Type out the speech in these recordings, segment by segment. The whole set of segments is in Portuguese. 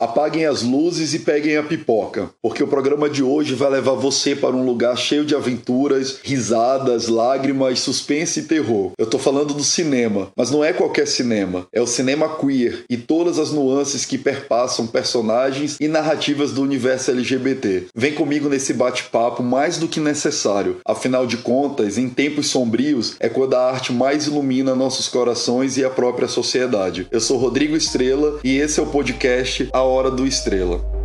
Apaguem as luzes e peguem a pipoca, porque o programa de hoje vai levar você para um lugar cheio de aventuras, risadas, lágrimas, suspense e terror. Eu tô falando do cinema, mas não é qualquer cinema, é o cinema queer e todas as nuances que perpassam personagens e narrativas do universo LGBT. Vem comigo nesse bate-papo mais do que necessário. Afinal de contas, em tempos sombrios é quando a arte mais ilumina nossos corações e a própria sociedade. Eu sou Rodrigo Estrela e esse é o podcast A Hora do Estrela.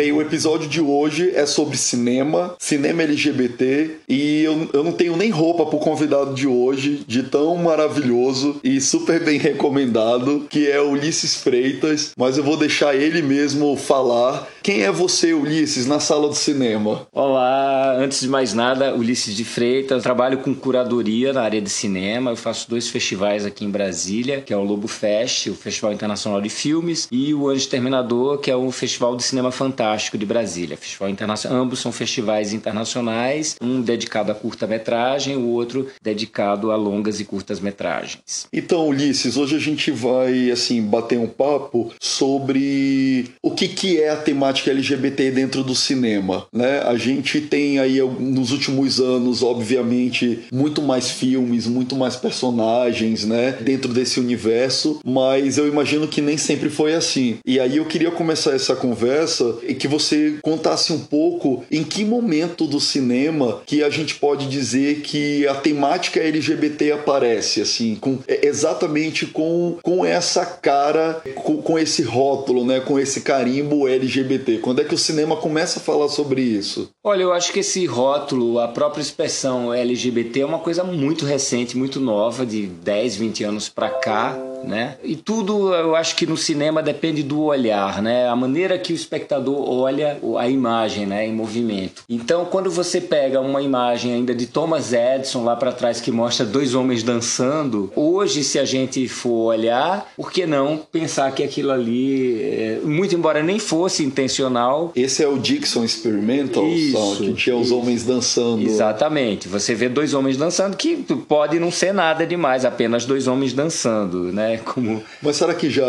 Bem, o episódio de hoje é sobre cinema, cinema LGBT, e eu, eu não tenho nem roupa pro convidado de hoje, de tão maravilhoso e super bem recomendado, que é Ulisses Freitas, mas eu vou deixar ele mesmo falar. Quem é você, Ulisses, na sala do cinema? Olá, antes de mais nada, Ulisses de Freitas, trabalho com curadoria na área de cinema, eu faço dois festivais aqui em Brasília, que é o Lobo Fest, o Festival Internacional de Filmes, e o Anjo Terminador, que é o Festival de Cinema Fantástico Fantástico de Brasília, Festival Internacional. Ambos são festivais internacionais, um dedicado a curta-metragem, o outro dedicado a longas e curtas-metragens. Então, Ulisses, hoje a gente vai assim bater um papo sobre o que, que é a temática LGBT dentro do cinema, né? A gente tem aí nos últimos anos, obviamente, muito mais filmes, muito mais personagens, né, dentro desse universo, mas eu imagino que nem sempre foi assim. E aí eu queria começar essa conversa que você contasse um pouco em que momento do cinema que a gente pode dizer que a temática LGBT aparece, assim, com, é, exatamente com, com essa cara, com, com esse rótulo, né, com esse carimbo LGBT. Quando é que o cinema começa a falar sobre isso? Olha, eu acho que esse rótulo, a própria expressão LGBT é uma coisa muito recente, muito nova, de 10, 20 anos para cá né? E tudo eu acho que no cinema depende do olhar, né? A maneira que o espectador olha a imagem, né, em movimento. Então, quando você pega uma imagem ainda de Thomas Edison lá para trás que mostra dois homens dançando, hoje se a gente for olhar, por que não pensar que aquilo ali, é, muito embora nem fosse intencional, esse é o Dixon Experimental, isso, que tinha os isso. homens dançando. Exatamente. Você vê dois homens dançando que pode não ser nada demais, apenas dois homens dançando, né? Como... Mas será que já,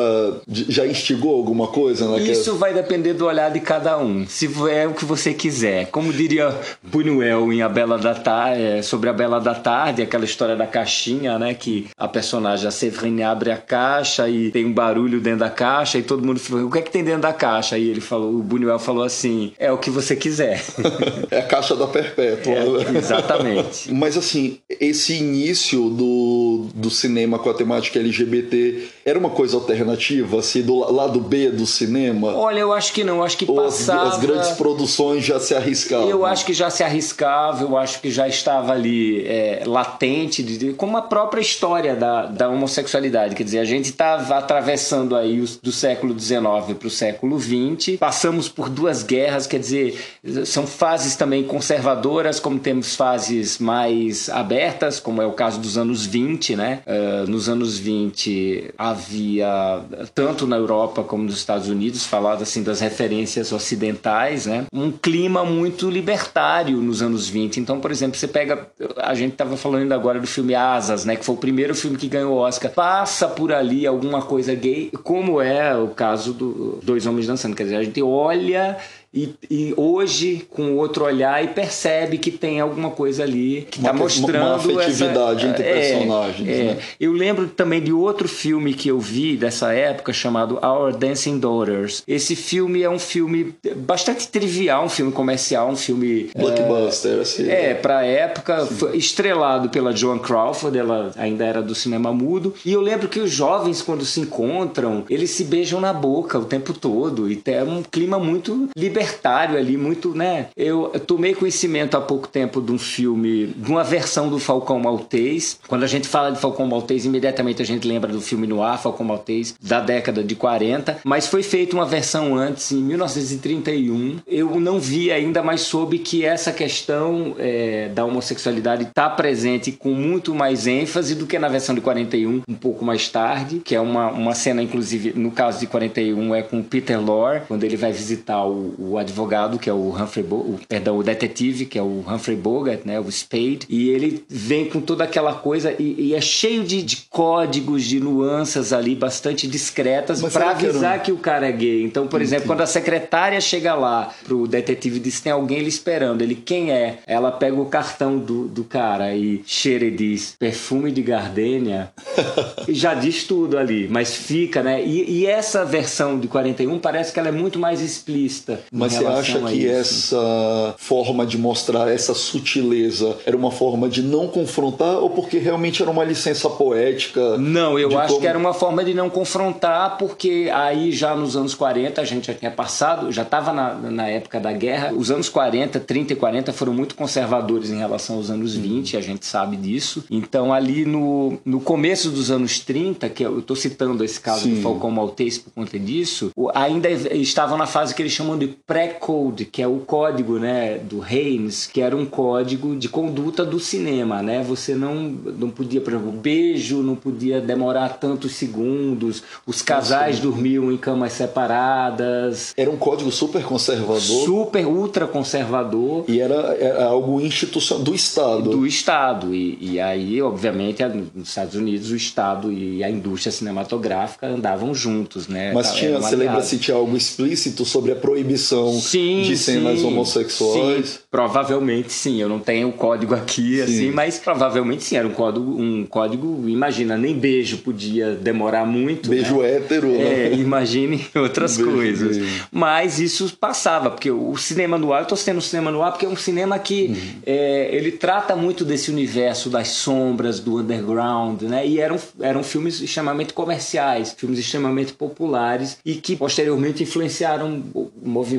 já instigou alguma coisa? Naquela... Isso vai depender do olhar de cada um. Se é o que você quiser. Como diria Buñuel em A Bela da Tarde, é, sobre A Bela da Tarde, aquela história da caixinha, né? Que a personagem, a Severine, abre a caixa e tem um barulho dentro da caixa e todo mundo fala, o que é que tem dentro da caixa? E ele falou, o Buñuel falou assim, é o que você quiser. é a caixa da Perpétua. É, exatamente. Mas assim, esse início do, do cinema com a temática LGBT the era uma coisa alternativa, assim, do lado B do cinema? Olha, eu acho que não, eu acho que passava... As, as grandes produções já se arriscavam? Eu acho que já se arriscava, eu acho que já estava ali é, latente, de, como a própria história da, da homossexualidade, quer dizer, a gente estava atravessando aí os, do século XIX para o século XX, passamos por duas guerras, quer dizer, são fases também conservadoras, como temos fases mais abertas, como é o caso dos anos 20, né? Uh, nos anos 20 havia, tanto na Europa como nos Estados Unidos, falado assim das referências ocidentais, né? um clima muito libertário nos anos 20. Então, por exemplo, você pega, a gente estava falando agora do filme Asas, né? que foi o primeiro filme que ganhou o Oscar, passa por ali alguma coisa gay, como é o caso do Dois Homens Dançando. Quer dizer, a gente olha e, e, hoje com outro olhar e percebe que tem alguma coisa ali que está mostrando uma afetividade essa, entre é, personagens. É. Né? Eu lembro também de outro filme que eu vi dessa época chamado Our Dancing Daughters. Esse filme é um filme bastante trivial, um filme comercial, um filme blockbuster, é, assim. É, para a época, estrelado pela Joan Crawford, ela ainda era do cinema mudo. E eu lembro que os jovens quando se encontram, eles se beijam na boca o tempo todo e tem um clima muito libertário libertário ali, muito, né? Eu, tomei conhecimento há pouco tempo de um filme, de uma versão do Falcão Maltês. Quando a gente fala de Falcão Maltês, imediatamente a gente lembra do filme no ar, Falcão Maltês, da década de 40, mas foi feita uma versão antes, em 1931. Eu não vi ainda, mas soube que essa questão é, da homossexualidade está presente com muito mais ênfase do que na versão de 41, um pouco mais tarde, que é uma, uma cena, inclusive, no caso de 41, é com Peter Lorre, quando ele vai visitar o, o o advogado, que é o Humphrey Bo perdão, o detetive, que é o Humphrey Bogart, né, o Spade, e ele vem com toda aquela coisa e, e é cheio de, de, códigos, de nuances ali bastante discretas para avisar que, que, o cara é gay. Então, por exemplo, quando a secretária chega lá pro detetive e diz tem alguém ali esperando, ele quem é? Ela pega o cartão do, do cara e cheira e diz perfume de gardênia e já diz tudo ali, mas fica, né? E, e essa versão de 41 parece que ela é muito mais explícita. Mas você acha que essa forma de mostrar essa sutileza era uma forma de não confrontar ou porque realmente era uma licença poética? Não, eu acho como... que era uma forma de não confrontar, porque aí já nos anos 40 a gente já tinha passado, já estava na, na época da guerra. Os anos 40, 30 e 40 foram muito conservadores em relação aos anos 20, a gente sabe disso. Então, ali no, no começo dos anos 30, que eu estou citando esse caso Sim. do Falcão Maltese por conta disso, ainda estavam na fase que eles chamam de pré-code, que é o código né, do Haynes, que era um código de conduta do cinema. Né? Você não, não podia, por exemplo, beijo não podia demorar tantos segundos, os casais Nossa. dormiam em camas separadas. Era um código super conservador. Super, ultra conservador. E era, era algo institucional do Estado. Do Estado. E, e aí, obviamente, nos Estados Unidos, o Estado e a indústria cinematográfica andavam juntos. Né? Mas tinha, você lembra se tinha algo explícito sobre a proibição sim, de cenas sim, homossexuais? Sim, provavelmente sim. Eu não tenho o código aqui, sim. assim, mas provavelmente sim. Era um código, um código, imagina, nem beijo podia demorar muito. Beijo né? hétero, né? É, imagine outras beijo, coisas. Beijo. Mas isso passava, porque o cinema no ar, eu estou citando o cinema no ar porque é um cinema que uhum. é, ele trata muito desse universo das sombras, do underground, né? E eram, eram filmes extremamente comerciais, filmes extremamente populares e que posteriormente influenciaram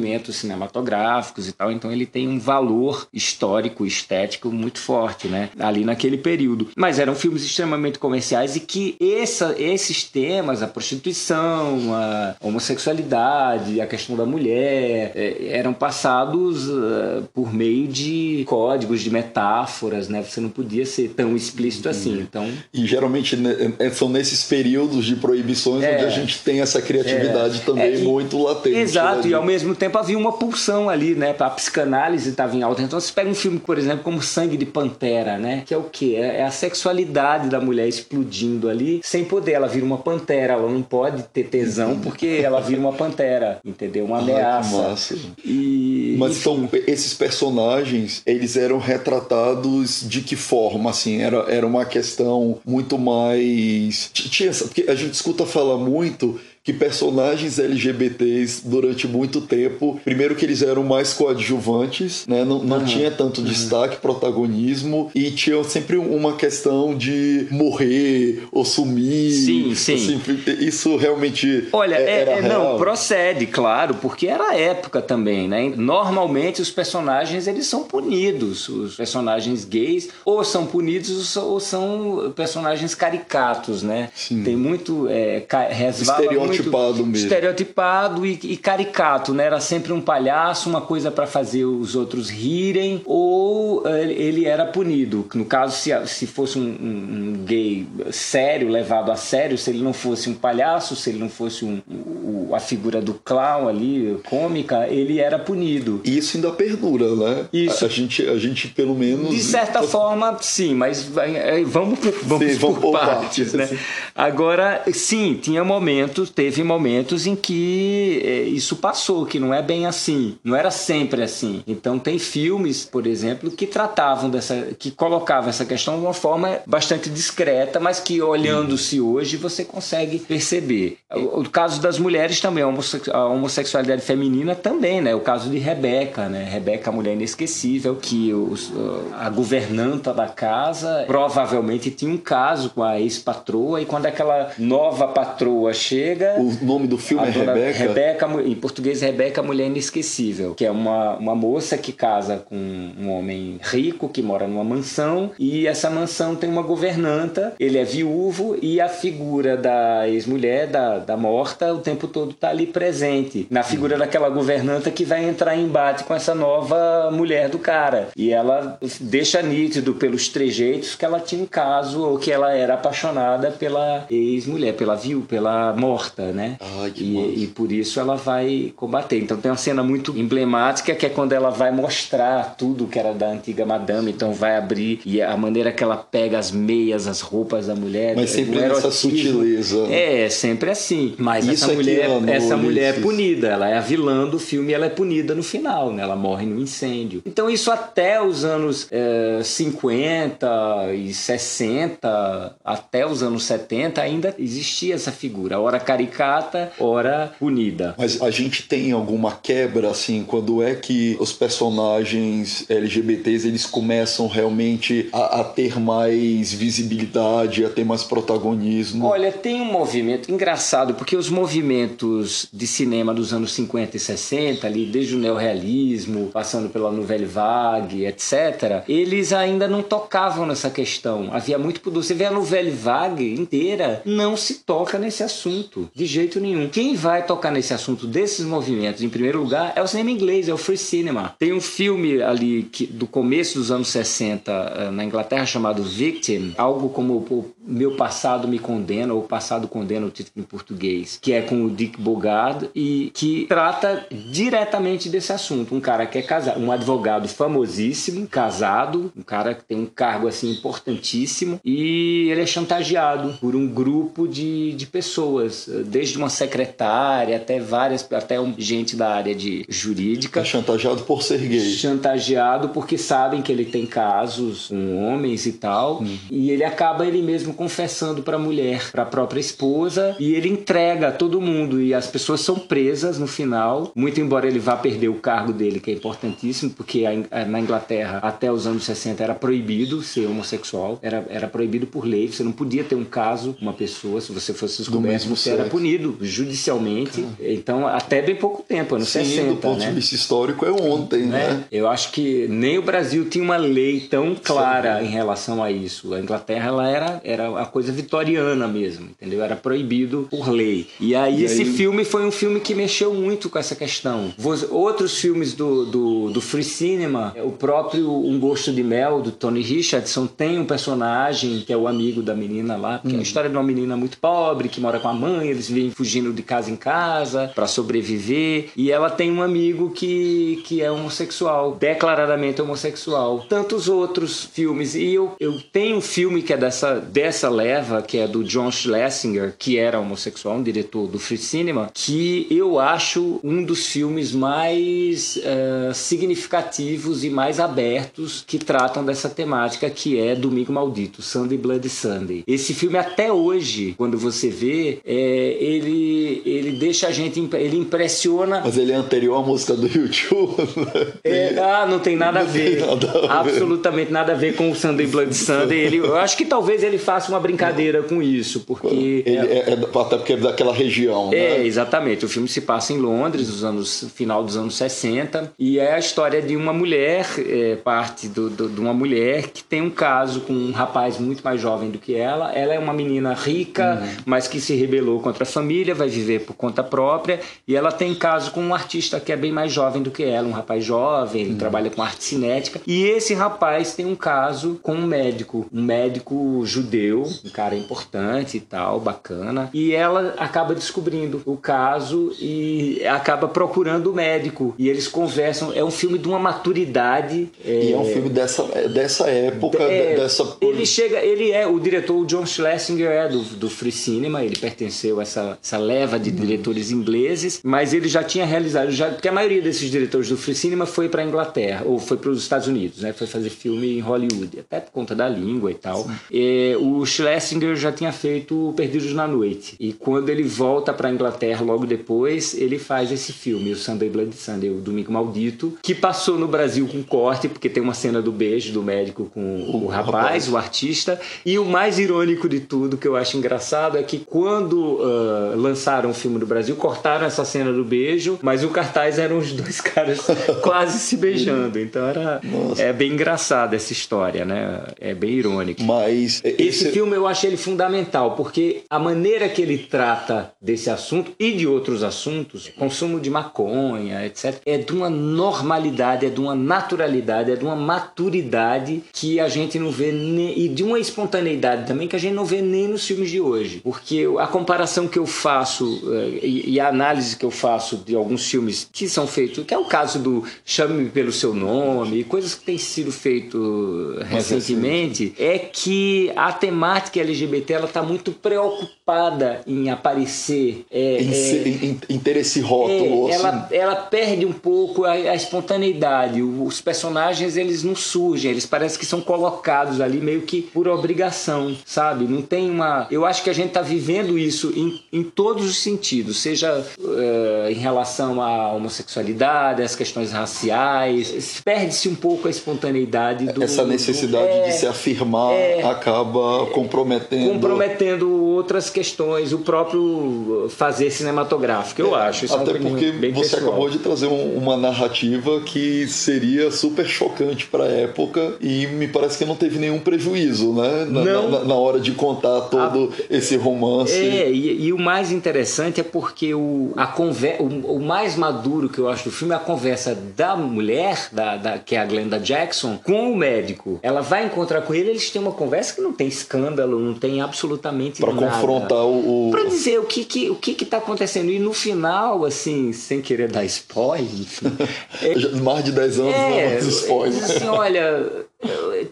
movimentos cinematográficos e tal. Então ele tem um valor histórico, estético muito forte, né? Ali naquele período. Mas eram filmes extremamente comerciais e que essa, esses temas, a prostituição, a homossexualidade, a questão da mulher, é, eram passados uh, por meio de códigos, de metáforas, né? Você não podia ser tão explícito assim. Então... E geralmente né, é, são nesses períodos de proibições é, onde a gente tem essa criatividade é, também é, muito latente. Exato, né? e ao mesmo tempo havia uma pulsão ali, né? A psicanálise estava em alta. Então você pega um filme, por exemplo, como Sangue de Pantera, né? Que é o quê? É, é a sexualidade da mulher explodindo ali sem poder. Ela vira uma pantera, ela não pode ter tesão porque ela vira uma pantera, entendeu? Uma ameaça. Ai. E, Mas então, esses personagens, eles eram retratados de que forma? Assim, era, era uma questão muito mais. Tinha, porque a gente escuta falar muito que personagens LGBTs durante muito tempo, primeiro que eles eram mais coadjuvantes, né? Não, não uhum. tinha tanto uhum. destaque, protagonismo e tinha sempre uma questão de morrer ou sumir. Sim, sim. Assim, isso realmente Olha, é, era é, não, procede, claro, porque era a época também, né? Normalmente os personagens eles são punidos, os personagens gays ou são punidos ou são personagens caricatos, né? Sim. Tem muito é, resvala estereotipado mesmo. Estereotipado e, e, caricato, né? Era sempre um palhaço, uma coisa para fazer os outros rirem, ou ele era punido. No caso, se, se fosse um, um, gay sério, levado a sério, se ele não fosse um palhaço, se ele não fosse um, um, a figura do clown ali, cômica, ele era punido. E isso ainda perdura, né? Isso. A, a gente, a gente pelo menos. De certa forma, sim, mas eh, vamos por, vamos sim, por, por partes, né? Agora, sim, tinha momentos, teve momentos em que é, isso passou, que não é bem assim, não era sempre assim. Então tem filmes, por exemplo, que tratavam dessa, que colocavam essa questão de uma forma bastante discreta, mas que olhando-se hoje você consegue perceber. O, caso das mulheres também, a homossexualidade feminina também, né? O caso de Rebeca, né? Rebeca, a mulher inesquecível, que os, a governanta da casa provavelmente tinha um caso com a ex-patroa e quando aquela nova patroa chega, o nome do filme é Rebeca? Rebeca? Em português, Rebeca, Mulher Inesquecível, que é uma, uma moça que casa com um homem rico que mora numa mansão e essa mansão tem uma governanta, ele é viúvo e a figura da ex-mulher, da, da morta, o tempo todo está ali presente na figura daquela governanta que vai entrar em embate com essa nova mulher do cara. E ela deixa nítido pelos trejeitos que ela tinha um caso ou que ela era apaixonada pela ex-mulher, pela viu, pela morta, né? Ai, que e, e por isso ela vai combater. Então tem uma cena muito emblemática que é quando ela vai mostrar tudo que era da antiga madame, então vai abrir e a maneira que ela pega as meias, as roupas da mulher. Mas sempre nessa sutileza. É, sempre assim. Mas isso essa mulher, essa mulher é punida, ela é a vilã do filme e ela é punida no final, né? Ela morre no incêndio. Então isso até os anos é, 50 e 60, até os anos 70 ainda existia essa figura, ora caricata, ora punida. Mas a gente tem alguma quebra assim, quando é que os personagens LGBTs eles começam realmente a, a ter mais visibilidade, a ter mais protagonismo? Olha, tem um movimento engraçado, porque os movimentos de cinema dos anos 50 e 60, ali desde o neorrealismo, passando pela Nouvelle Vague, etc., eles ainda não tocavam nessa questão. Havia muito pudor. Você vê a Nouvelle Vague inteira, não se toca nesse assunto, de jeito nenhum. Quem vai tocar nesse assunto desses movimentos, em primeiro lugar, é o cinema inglês, é o free cinema. Tem um filme ali que, do começo dos anos 60 eh, na Inglaterra chamado Victim, algo como Meu Passado Me Condena, ou Passado Condena, o título em português, que é com o Dick Bogard e que trata diretamente desse assunto. Um cara que é casado, um advogado famosíssimo, casado, um cara que tem um cargo assim importantíssimo e ele é chantageado por um grupo de, de pessoas, desde uma secretária até várias, até um, gente da área de jurídica. É chantageado por ser gay. Chantageado porque sabem que ele tem casos com homens e tal, hum. e ele acaba ele mesmo confessando para a mulher, para a própria esposa, e ele entrega todo mundo e as pessoas são presas no final, muito embora ele vá perder o cargo dele, que é importantíssimo, porque na Inglaterra até os anos 60 era proibido ser homossexual, era, era proibido por lei, você não podia ter um caso, uma pessoa, se você fosse descoberto, você sexo. era punido judicialmente. Caramba. Então, até bem pouco tempo, anos Sim, 60. do ponto né? de vista histórico é ontem, né? né? Eu acho que nem o Brasil tinha uma lei tão clara Sim. em relação a isso. A Inglaterra ela era, era a coisa vitoriana mesmo, entendeu? Era proibido por lei. E aí e esse aí... filme foi um filme que mexeu muito com essa questão. Outros filmes do, do, do free cinema, o próprio Um Gosto de Mel, do Tony Richardson, tem um personagem que é o amigo da menina lá, que hum. é a uhum. história de uma menina muito pobre que mora com a mãe, eles vêm fugindo de casa em casa para sobreviver, e ela tem um amigo que, que é homossexual, declaradamente homossexual. Tantos outros filmes, e eu, eu tenho um filme que é dessa, dessa leva, que é do John Schlesinger, que era homossexual, um diretor do Free Cinema, que eu acho um dos filmes mais uh, significativos e mais abertos que tratam dessa temática, que é Domingo Maldito, Sunday Bloody Sunday. Esse filme até hoje, quando você vê, é, ele, ele deixa a gente, ele impressiona. Mas ele é anterior à música do YouTube. É, ah, não tem nada, a, ver. nada a ver. Absolutamente nada a ver com o Sunday Bloody Sunday. Ele, eu acho que talvez ele faça uma brincadeira com isso, porque. Ele é, é, até porque é daquela região, né? É, exatamente. O filme se passa em Londres, nos anos, final dos anos 60, e é a história de uma mulher, é, parte do, do, de uma mulher que tem um caso com um rapaz muito mais jovem do que ela. Ela é uma menina rica, uhum. mas que se rebelou contra a família, vai viver por conta própria, e ela tem caso com um artista que é bem mais jovem do que ela, um rapaz jovem, ele uhum. trabalha com arte cinética, e esse rapaz tem um caso com um médico, um médico judeu, um cara importante e tal, bacana, e ela acaba descobrindo o caso e acaba procurando o médico. E eles conversam. É um filme de uma maturidade. É... E é um filme dessa, dessa época, é, dessa. Ele chega, ele é o diretor, o John Schlesinger é do, do Free Cinema, ele pertenceu a essa, essa leva de diretores ingleses, mas ele já tinha realizado, já, porque a maioria desses diretores do Free Cinema foi para Inglaterra, ou foi para os Estados Unidos, né? Foi fazer filme em Hollywood, até por conta da língua e tal. E, o Schlesinger já tinha feito Perdidos na Noite. E quando ele volta para Inglaterra logo depois, ele faz esse filme, o Sunday Bloody Sunday, o Domingo Maldito, que passou no Brasil com corte, porque tem uma cena do beijo do médico com o, o rapaz, o artista. E o mais irônico de tudo, que eu acho engraçado, é que quando uh, lançaram o filme no Brasil, cortaram essa cena do beijo, mas o cartaz eram os dois caras quase se beijando. Então era é bem engraçado essa história, né? É bem irônico. Mas esse... esse filme eu achei ele fundamental, porque a maneira que ele trata desse assunto e de outros assuntos, consumo de maconha, etc., é de uma normalidade, é de uma naturalidade, é de uma maturidade que a gente não vê nem, e de uma espontaneidade também que a gente não vê nem nos filmes de hoje. Porque a comparação que eu faço eh, e, e a análise que eu faço de alguns filmes que são feitos, que é o caso do Chame-me pelo seu nome, coisas que têm sido feito recentemente, é que a temática LGBT ela está muito preocupada em aparecer. É, em, é, em, em, ter esse rótulo. É, assim. ela, ela perde um pouco a, a, espontaneidade. Os personagens eles não surgem, eles parecem que são colocados ali meio que por obrigação, sabe? Não tem uma. Eu acho que a gente está vivendo isso em, em todos os sentidos, seja uh, em relação à homossexualidade, às questões raciais. Perde-se um pouco a espontaneidade do. Essa necessidade do, é, de se afirmar é, acaba comprometendo. Comprometendo outras questões, o próprio fazer cinematográfico, eu é, acho. Isso até é porque você pessoal. acabou de trazer um, uma narrativa que seria super chocante para a época e me parece que não teve nenhum prejuízo, né? Na, não, na, na hora de contar todo a, esse romance. É, e, e, o mais interessante é porque o, a conver, o, o, mais maduro que eu acho do filme é a conversa da mulher, da, da, que é a Glenda Jackson, com o médico. Ela vai encontrar com ele, eles têm uma conversa que não tem escândalo, não tem absolutamente pra nada. Para confrontar o. Para dizer o que, que, o que que tá acontecendo. E no final, assim, sem querer dar spoiler, enfim. é, Mais de 10 anos, é, não, spoiler. Assim, olha,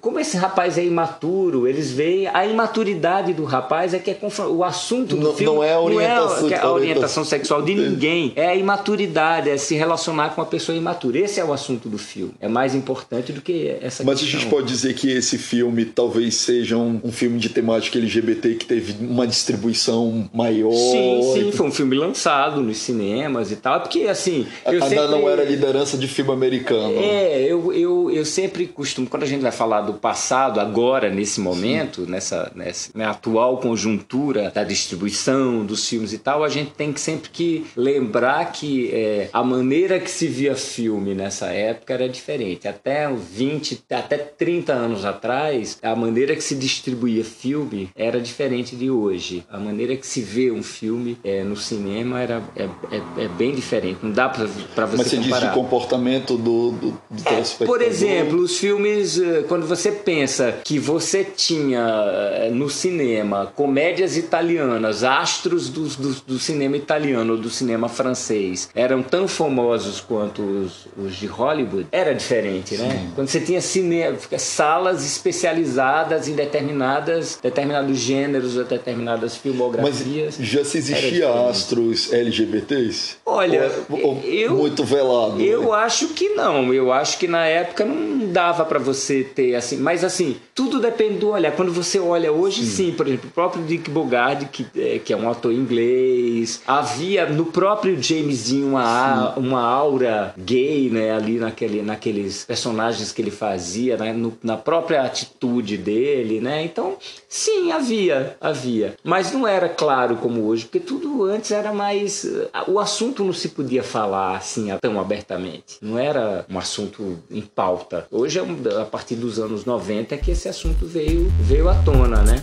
como esse rapaz é imaturo, eles veem a imaturidade do rapaz é que é o assunto do não, filme não é a orientação, não é a orientação sexual de ninguém, é a imaturidade, é se relacionar com uma pessoa imatura. Esse é o assunto do filme. É mais importante do que essa Mas questão. a gente pode dizer que esse filme talvez seja um, um, filme de temática LGBT que teve uma distribuição maior. Sim, sim, foi um filme lançado nos cinemas e tal, porque assim, eu Ainda sempre... não era liderança de filme americano. É, eu, eu, eu sempre costumo quando a gente gente vai falar do passado agora, nesse momento, nessa, nessa né, atual conjuntura da distribuição dos filmes e tal, a gente tem que sempre que lembrar que é, a maneira que se via filme nessa época era diferente. Até 20, até 30 anos atrás, a maneira que se distribuía filme era diferente de hoje. A maneira que se vê um filme é, no cinema era, é, é, é bem diferente. Não dá para você Mas você comparar. diz de comportamento do, do, do telespectador? Por exemplo, os filmes quando você pensa que você tinha eh, no cinema comédias italianas, astros do, do, do cinema italiano ou do cinema francês, eram tão famosos quanto os, os de Hollywood, era diferente, né? Sim. Quando você tinha cinema, salas especializadas em determinadas, determinados gêneros ou determinadas filmografias. Mas já se existia astros LGBTs? Olha, ou, é, eu, muito velado. Eu né? acho que não. Eu acho que na época não dava para você ter assim, mas assim, tudo depende do olhar. Quando você olha hoje, sim, sim por exemplo, o próprio Dick Bogard, que é, que é um ator inglês, havia no próprio James Dean uma, uma aura gay, né, ali naquele, naqueles personagens que ele fazia, né, no, na própria atitude dele, né? Então, sim, havia, havia, mas não era claro como hoje, porque tudo antes era mais o assunto não se podia falar assim tão abertamente. Não era um assunto em pauta. Hoje é a partir dos anos 90 é que esse assunto veio, veio à tona, né?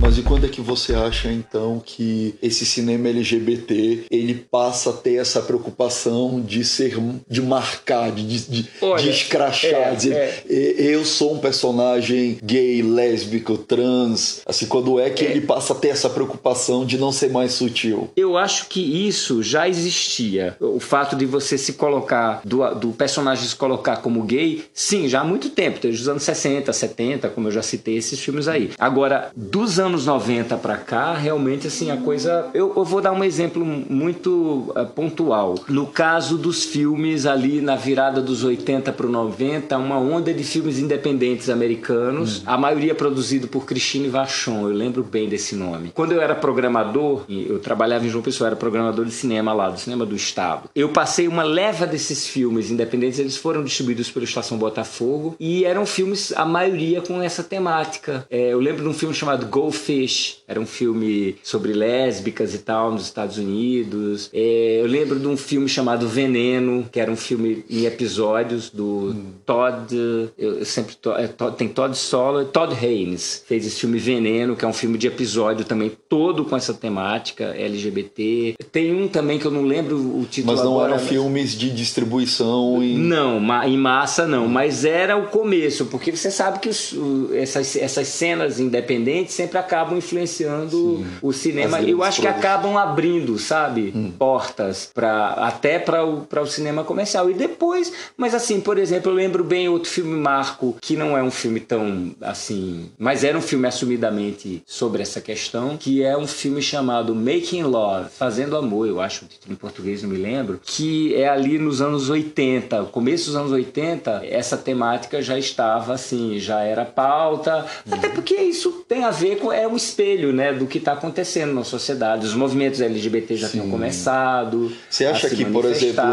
Mas e quando é que você acha então que esse cinema LGBT ele passa a ter essa preocupação de ser de marcar, de, de, Olha, de escrachar, é, dizer é. eu sou um personagem gay, lésbico, trans, assim quando é que é. ele passa a ter essa preocupação de não ser mais sutil? Eu acho que isso já existia. O fato de você se colocar do, do personagem se colocar como gay, sim, já há muito tempo, desde os anos 60, 70, como eu já citei esses filmes aí. Agora, dos anos anos 90 para cá, realmente assim a coisa. Eu, eu vou dar um exemplo muito uh, pontual. No caso dos filmes ali na virada dos 80 para o 90, uma onda de filmes independentes americanos, hum. a maioria produzido por Christine Vachon. Eu lembro bem desse nome. Quando eu era programador, eu trabalhava em João Pessoa, era programador de cinema lá, do cinema do estado. Eu passei uma leva desses filmes independentes, eles foram distribuídos pela Estação Botafogo e eram filmes a maioria com essa temática. É, eu lembro de um filme chamado Golf Fish, era um filme sobre lésbicas e tal nos Estados Unidos. É, eu lembro de um filme chamado Veneno, que era um filme em episódios do hum. Todd. Eu sempre é, tem Todd Solo, Todd Haynes fez esse filme Veneno, que é um filme de episódio também todo com essa temática LGBT. Tem um também que eu não lembro o título Mas não agora, eram mas... filmes de distribuição em... Não, em massa não, mas era o começo, porque você sabe que os, essas, essas cenas independentes sempre acabam influenciando Sim. o cinema. Eu acho que acabam abrindo, sabe, hum. portas para até para o, o cinema comercial. E depois, mas assim, por exemplo, eu lembro bem outro filme Marco, que não é um filme tão assim, mas era um filme assumidamente sobre essa questão, que é um filme chamado Making Love, Fazendo Amor, eu acho o título em português, não me lembro, que é ali nos anos 80, começo dos anos 80, essa temática já estava assim, já era pauta, uhum. até porque isso tem a ver com é um espelho, né, do que está acontecendo na sociedade. Os movimentos LGBT já Sim. tinham começado. Você acha que, por exemplo,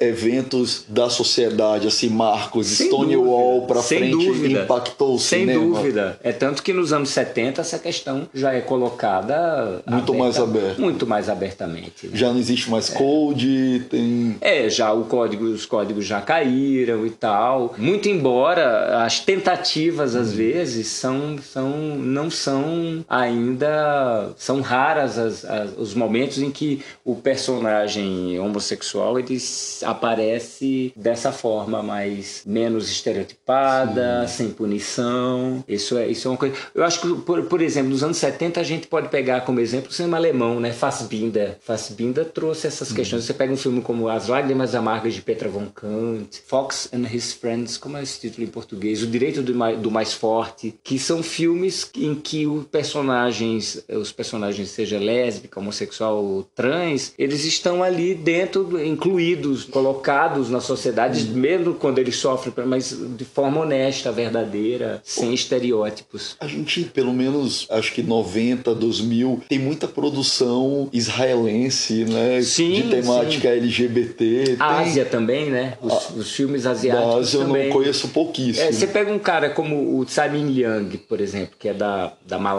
eventos da sociedade, assim, marcos, Sem Stonewall para frente, dúvida. impactou o Sem cinema? Sem dúvida. É tanto que nos anos 70 essa questão já é colocada muito aberta, mais aberta. Muito mais abertamente. Né? Já não existe mais é. code, tem É, já o código, os códigos já caíram e tal. Muito embora as tentativas às vezes são, são não são ainda são raras as, as, os momentos em que o personagem homossexual ele aparece dessa forma mais menos estereotipada, Sim. sem punição. Isso é isso é uma coisa. Eu acho que por, por exemplo, nos anos 70 a gente pode pegar como exemplo o cinema alemão, né? Fassbinder. Fassbinder trouxe essas questões. Você pega um filme como As Lágrimas Amargas de Petra von Kant, Fox and His Friends, como é esse título em português? O Direito do Mais, do Mais Forte, que são filmes em que os personagens, os personagens, seja lésbica, homossexual ou trans, eles estão ali dentro, incluídos, colocados na sociedade, uhum. mesmo quando eles sofrem, mas de forma honesta, verdadeira, sem estereótipos. A gente, pelo menos, acho que 90, 2000, tem muita produção israelense, né? Sim, de temática sim. LGBT. A tem... Ásia também, né? Os, os filmes asiáticos. Da Ásia também. eu não conheço pouquíssimo. É, você pega um cara como o Tsai Ming-liang, por exemplo, que é da, da Malásia.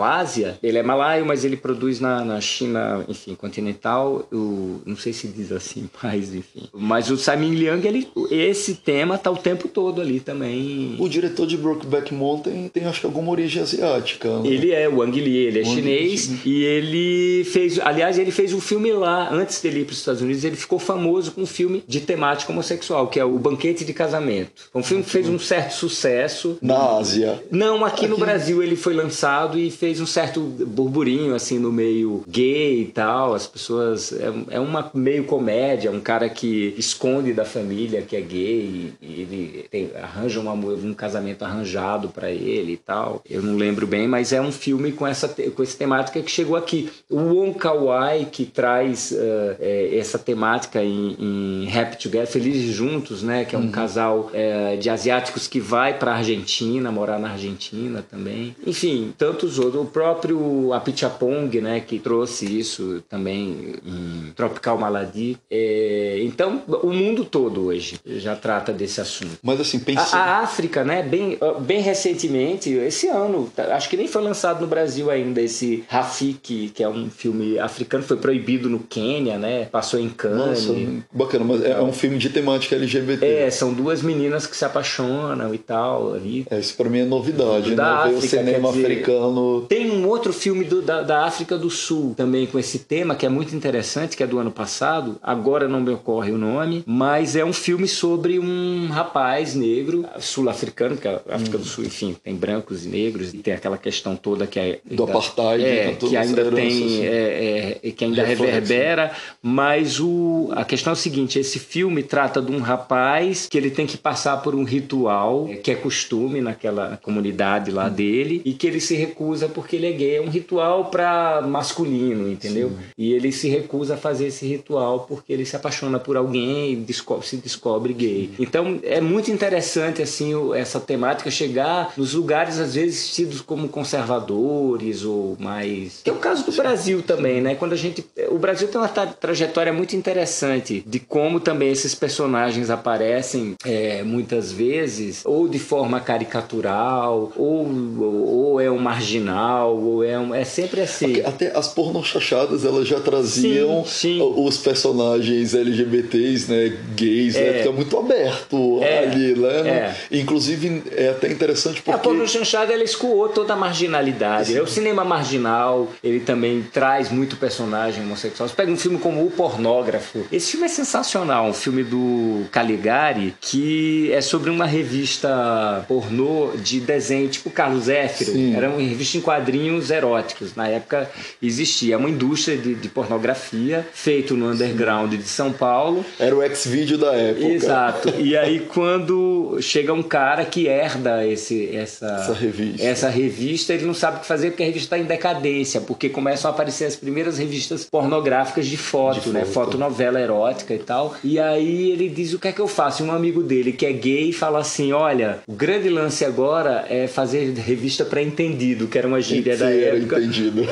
Ele é malaio, mas ele produz na, na China, enfim, continental. O, não sei se diz assim, mas enfim. Mas o Tsai Ming-liang, ele, esse tema tá o tempo todo ali também. O diretor de Brokeback Mountain tem, acho que, alguma origem asiática. Né? Ele é, o Wang Li, ele é Wang chinês. Li. E ele fez, aliás, ele fez um filme lá, antes dele ir para os Estados Unidos, ele ficou famoso com um filme de temática homossexual, que é o Banquete de Casamento. Um filme que fez um certo sucesso. Na Ásia. Não, aqui, aqui, no Brasil ele foi lançado e fez um certo burburinho, assim, no meio gay e tal. As pessoas. É, é uma meio comédia, um cara que esconde da família que é gay e ele tem, arranja uma, um casamento arranjado para ele e tal. Eu não lembro bem, mas é um filme com essa, com essa temática que chegou aqui. O Wong Kar Wai, que traz uh, é, essa temática em, em Happy Together, Felizes Juntos, né? Que é um uhum. casal é, de asiáticos que vai para Argentina, morar na Argentina também. Enfim, tantos outros. O próprio Apichapong, né? Que trouxe isso também em Tropical Maladi. É, então, o mundo todo hoje já trata desse assunto. Mas assim, pensando... a, a África, né? Bem, bem recentemente, esse ano, tá, acho que nem foi lançado no Brasil ainda esse Rafiki, que é um filme africano, foi proibido no Quênia, né? Passou em Cannes. Nossa, bacana, mas é um filme de temática LGBT. É, são duas meninas que se apaixonam e tal ali. É, isso pra mim é novidade, da né? África, Ver o cinema dizer, africano. Tem um outro filme do, da, da África do Sul também com esse tema, que é muito interessante, que é do ano passado. Agora não me ocorre o nome, mas é um filme sobre um rapaz negro, sul-africano, que a África hum. do Sul, enfim, tem brancos e negros, e tem aquela questão toda que é. Do apartheid, é, que ainda tem. Assim. É, é, que ainda reverbera, mas o, a questão é o seguinte: esse filme trata de um rapaz que ele tem que passar por um ritual é, que é costume naquela comunidade lá hum. dele e que ele se recusa porque ele é gay. É um ritual para masculino, entendeu? Sim. E ele se recusa a fazer esse ritual porque ele se apaixona por alguém e descobre, se descobre gay. Então é muito interessante assim essa temática chegar nos lugares às vezes tidos como conservadores ou mais que é o caso do Brasil também, né? Quando a gente o Brasil tem uma tra trajetória muito interessante de como também esses personagens aparecem é, muitas vezes, ou de forma caricatural, ou, ou é um marginal, ou é um. É sempre assim. Até as pornochachadas elas já traziam sim, sim. os personagens LGBTs, né? Gays, né, é. né? Fica muito aberto é. Ali, né? É. Inclusive, é até interessante porque. A pornochachada ela escoou toda a marginalidade. É o cinema marginal, ele também traz muito personagem homossexual. Você pega um filme como O Pornógrafo. Esse filme é sensacional, um filme do Caligari que é sobre uma revista pornô de desenho, tipo Carlos Zéfiro. Sim. Era uma revista em quadrinhos eróticos. Na época existia uma indústria de, de pornografia feito no underground Sim. de São Paulo. Era o ex-vídeo da época. Exato. E aí quando chega um cara que herda esse, essa, essa, revista. essa revista, ele não sabe o que fazer porque a revista está em decadência, porque começam a aparecer as primeiras revistas pornográficas de foto, de né? Foto. Fotonovela erótica e tal. E aí ele diz o que é que eu faço. E um amigo dele que é gay fala assim: olha, o grande lance agora é fazer revista para entendido, que era uma gíria da época.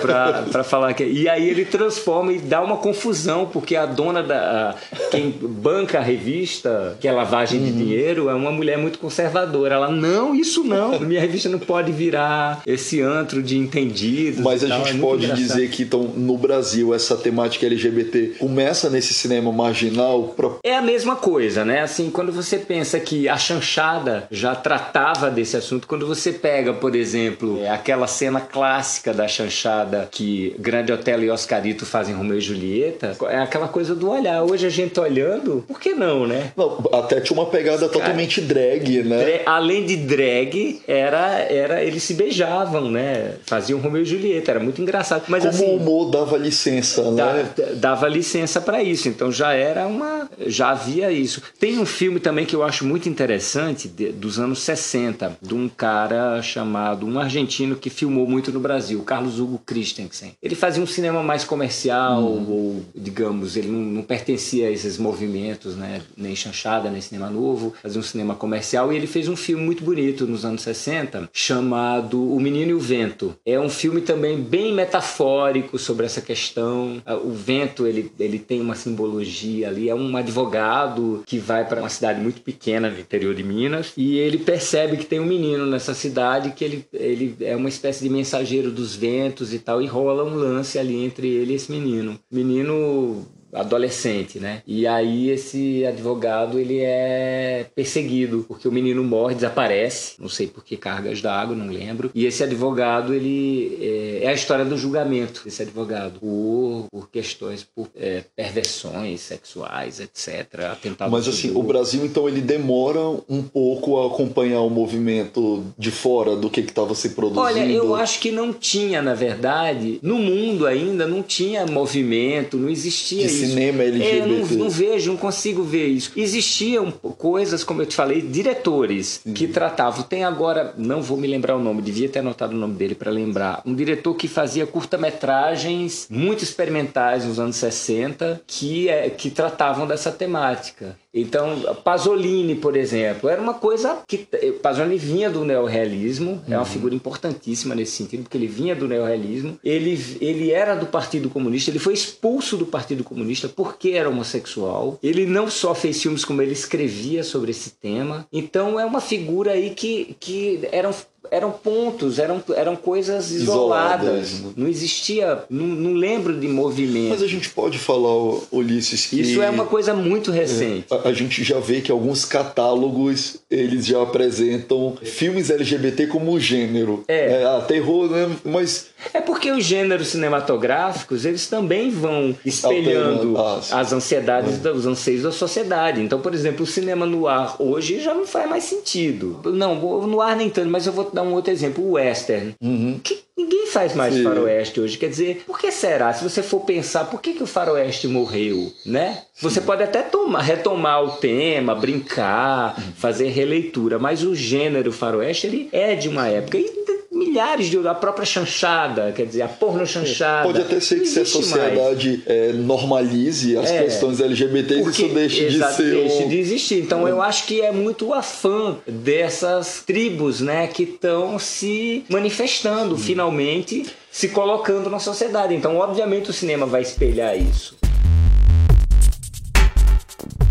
Pra, pra falar que. E aí ele transforma e dá uma confusão, porque a dona da. quem banca a revista, que é lavagem uhum. de dinheiro, é uma mulher muito conservadora. Ela, não, isso não. Minha revista não pode virar esse antro de entendidos. Mas a gente é pode dizer que então, no Brasil essa temática LGBT começa nesse cinema marginal? É a mesma coisa, né? Assim, quando você pensa que a chanchada já tratava desse assunto, quando você pega, por exemplo, é aquela cena clássica da chanchada que Grande Otelo e Oscarito fazem Romeu e Julieta, é aquela coisa do olhar. Hoje a gente olhando, por que não, né? Não, até tinha uma pegada totalmente drag, né? além de drag, era, era eles se beijavam, né? Faziam Romeu e Julieta, era muito engraçado. Mas, Como assim, o humor dava licença, né? Dava licença para isso, então já era uma. já havia isso. Tem um filme também que eu acho muito interessante, de, dos anos 60, de um cara chamado, um argentino que filmou muito no Brasil, Carlos Hugo Christensen. Ele fazia um cinema mais comercial, hum. ou digamos, ele não, não, pertencia a esses movimentos, né? Nem chanchada, nem cinema novo, fazia um cinema comercial e ele fez um filme muito bonito nos anos 60 chamado O Menino e o Vento. É um filme também bem metafórico sobre essa questão. Ah, o vento, ele, ele tem uma simbologia ali, é um advogado que vai para uma cidade muito pequena no interior de Minas e ele percebe que tem um menino nessa cidade que ele, ele é uma espécie de mensageiro dos ventos e tal, e rola um lance ali entre ele e esse menino. Menino adolescente, né? E aí esse advogado ele é perseguido porque o menino morre, desaparece, não sei por que cargas d'água, não lembro. E esse advogado ele é, é, a história do julgamento desse advogado por, por questões, por é, perversões sexuais, etc. Atentado Mas assim, o Brasil então ele demora um pouco a acompanhar o movimento de fora do que estava se produzindo. Olha, eu acho que não tinha, na verdade, no mundo ainda não tinha movimento, não existia isso cinema LGBT. É, não, não, vejo, não consigo ver isso. Existiam coisas, como eu te falei, diretores uhum. que tratavam. Tem agora, não vou me lembrar o nome, devia ter anotado o nome dele para lembrar. Um diretor que fazia curta-metragens muito experimentais nos anos 60 que, é, que tratavam dessa temática. Então, Pasolini, por exemplo, era uma coisa que Pasolini vinha do neorrealismo, uhum. é uma uhum. figura importantíssima nesse sentido, porque ele vinha do neorrealismo, ele, ele era do Partido Comunista, ele foi expulso do Partido Comunista porque era homossexual. Ele não só fez filmes, como ele escrevia sobre esse tema. Então, é uma figura aí que, que eram eram pontos, eram, eram coisas isoladas. isoladas. Não existia, não, não, lembro de movimento. Mas a gente pode falar, Ulisses, que... Isso é uma coisa muito recente. É, a, a, gente já vê que alguns catálogos, eles já apresentam filmes LGBT como gênero. É. é ah, terror, né? Mas... É porque os gêneros cinematográficos, eles também vão espelhando ah, as ansiedades, é. os anseios da sociedade. Então, por exemplo, o cinema no ar hoje já não faz mais sentido. Não, no ar nem tanto, mas eu vou dar um outro exemplo, o western. Uhum. Que ninguém faz mais Sim. faroeste hoje. Quer dizer, por que será? Se você for pensar, por que, que o faroeste morreu, né? Você pode até tomar, retomar o tema, brincar, uhum. fazer releitura, mas o gênero faroeste, ele é de uma época. E milhares de a própria chanchada, quer dizer, a porno chanchada. Pode até ser que se a sociedade é, normalize as é, questões LGBTs, isso deixe de ser. Deixe um... de existir. Então um... eu acho que é muito afã dessas tribos, né, que estão se manifestando hum. finalmente, se colocando na sociedade. Então, obviamente, o cinema vai espelhar isso.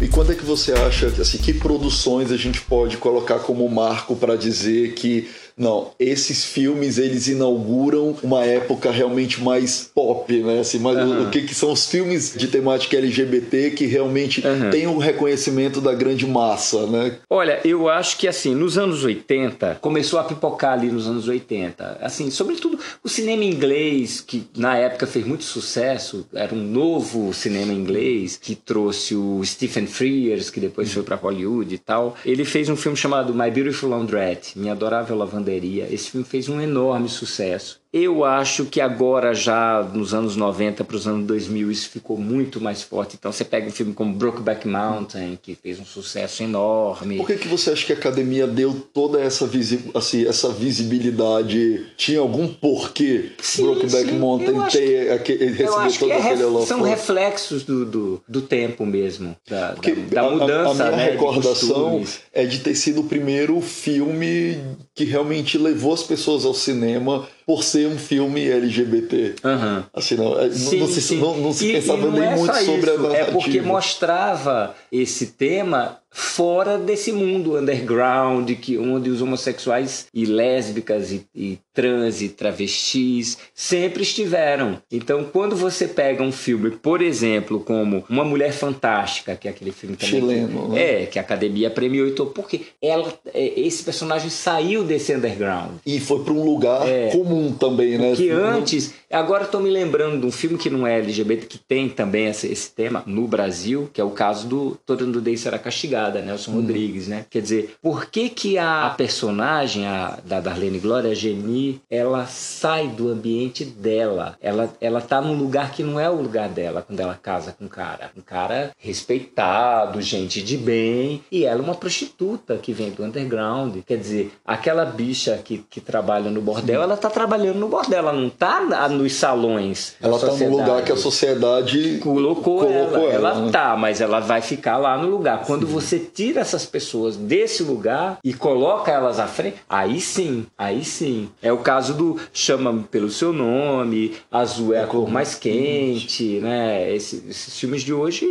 E quando é que você acha assim, que produções a gente pode colocar como marco para dizer que não, esses filmes eles inauguram uma época realmente mais pop, né? Assim, mas uhum. o, que, que são os filmes de temática LGBT que realmente uhum. têm um reconhecimento da grande massa, né? Olha, eu acho que assim, nos anos 80, começou a pipocar ali nos anos 80. Assim, sobretudo o cinema inglês, que na época fez muito sucesso, era um novo cinema inglês que trouxe o Stephen Frears, que depois foi para Hollywood e tal. Ele fez um filme chamado My Beautiful Laundrette, Minha Adorável Lavanderia Esse filme fez um enorme sucesso. Eu acho que agora, já nos anos 90 para os anos 2000, isso ficou muito mais forte. Então, você pega um filme como Brokeback Mountain, que fez um sucesso enorme. Por que, que você acha que a academia deu toda essa, visi assim, essa visibilidade? Tinha algum porquê sim, Brokeback sim. Mountain ter aquele, receber todo é aquele ref, São reflexos do, do, do, tempo mesmo, da, da, da mudança. A, a minha né, recordação de é de ter sido o primeiro filme que realmente levou as pessoas ao cinema por ser um filme LGBT. Uhum. Assim, não, é, sim, não, se, não, não se pensava e nem é muito sobre isso, a narrativa. É porque mostrava esse tema fora desse mundo underground que onde os homossexuais e lésbicas e, e, trans e travestis sempre estiveram. Então, quando você pega um filme, por exemplo, como Uma Mulher Fantástica, que é aquele filme também chileno, que, né? é que a Academia premiou, então porque ela é, esse personagem saiu desse underground e foi para um lugar é, comum também, né? Que antes, agora estou me lembrando de um filme que não é LGBT que tem também esse, esse tema no Brasil, que é o caso do Todo Nudez Será Castigado Nelson hum. Rodrigues, né? Quer dizer, por que que a, a personagem a, da Darlene Glória, a Geni, ela sai do ambiente dela? Ela, ela tá num lugar que não é o lugar dela quando ela casa com um cara. Um cara respeitado, gente de bem, e ela é uma prostituta que vem do underground. Quer dizer, aquela bicha que, que trabalha no bordel, Sim. ela tá trabalhando no bordel, ela não tá nos salões. Ela tá no lugar que a sociedade colocou, colocou ela. Ela, ela né? tá, mas ela vai ficar lá no lugar. Quando Sim. você tira essas pessoas desse lugar e coloca elas à frente, aí sim, aí sim. É o caso do chama-me pelo seu nome, azul é a cor mais quente, né? Esses filmes de hoje,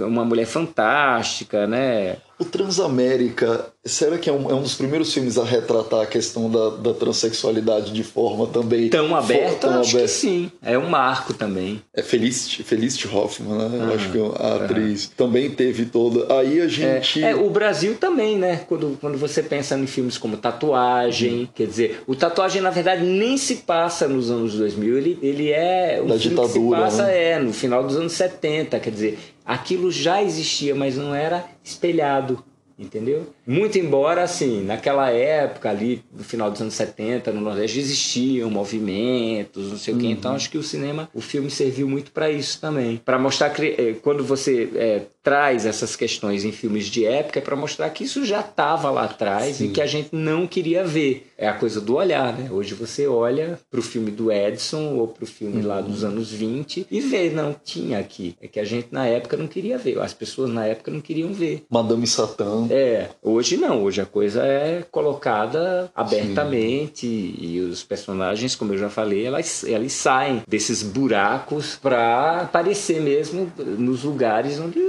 uma mulher fantástica, né? O Transamérica, será que é um, é um, dos primeiros filmes a retratar a questão da, da transexualidade de forma também tão aberta? Tão acho aberta. que sim. É um marco também. É Felicity, Felicity Hoffman, né? Ah, acho que a atriz também teve toda. Aí a gente. É, é, o Brasil também, né? Quando, quando você pensa em filmes como Tatuagem, hum. quer dizer, o Tatuagem na verdade nem se passa nos anos 2000, ele, ele é um da filme ditadura, que se passa né? é no final dos anos 70, quer dizer, aquilo já existia, mas não era espelhado, entendeu? Muito embora, assim, naquela época ali, no final dos anos 70, no Nordeste, existiam movimentos, não sei uhum. o quê. Então, acho que o cinema, o filme serviu muito para isso também. para mostrar que eh, quando você é, traz essas questões em filmes de época, é para mostrar que isso já estava lá atrás Sim. e que a gente não queria ver. É a coisa do olhar, né? Hoje você olha para o filme do Edson ou para o filme uhum. lá dos anos 20 e vê, não, tinha aqui. É que a gente na época não queria ver. As pessoas na época não queriam ver. Madame Satã. É, Hoje não, hoje a coisa é colocada abertamente Sim. e os personagens, como eu já falei, elas, elas saem desses buracos para aparecer mesmo nos lugares onde,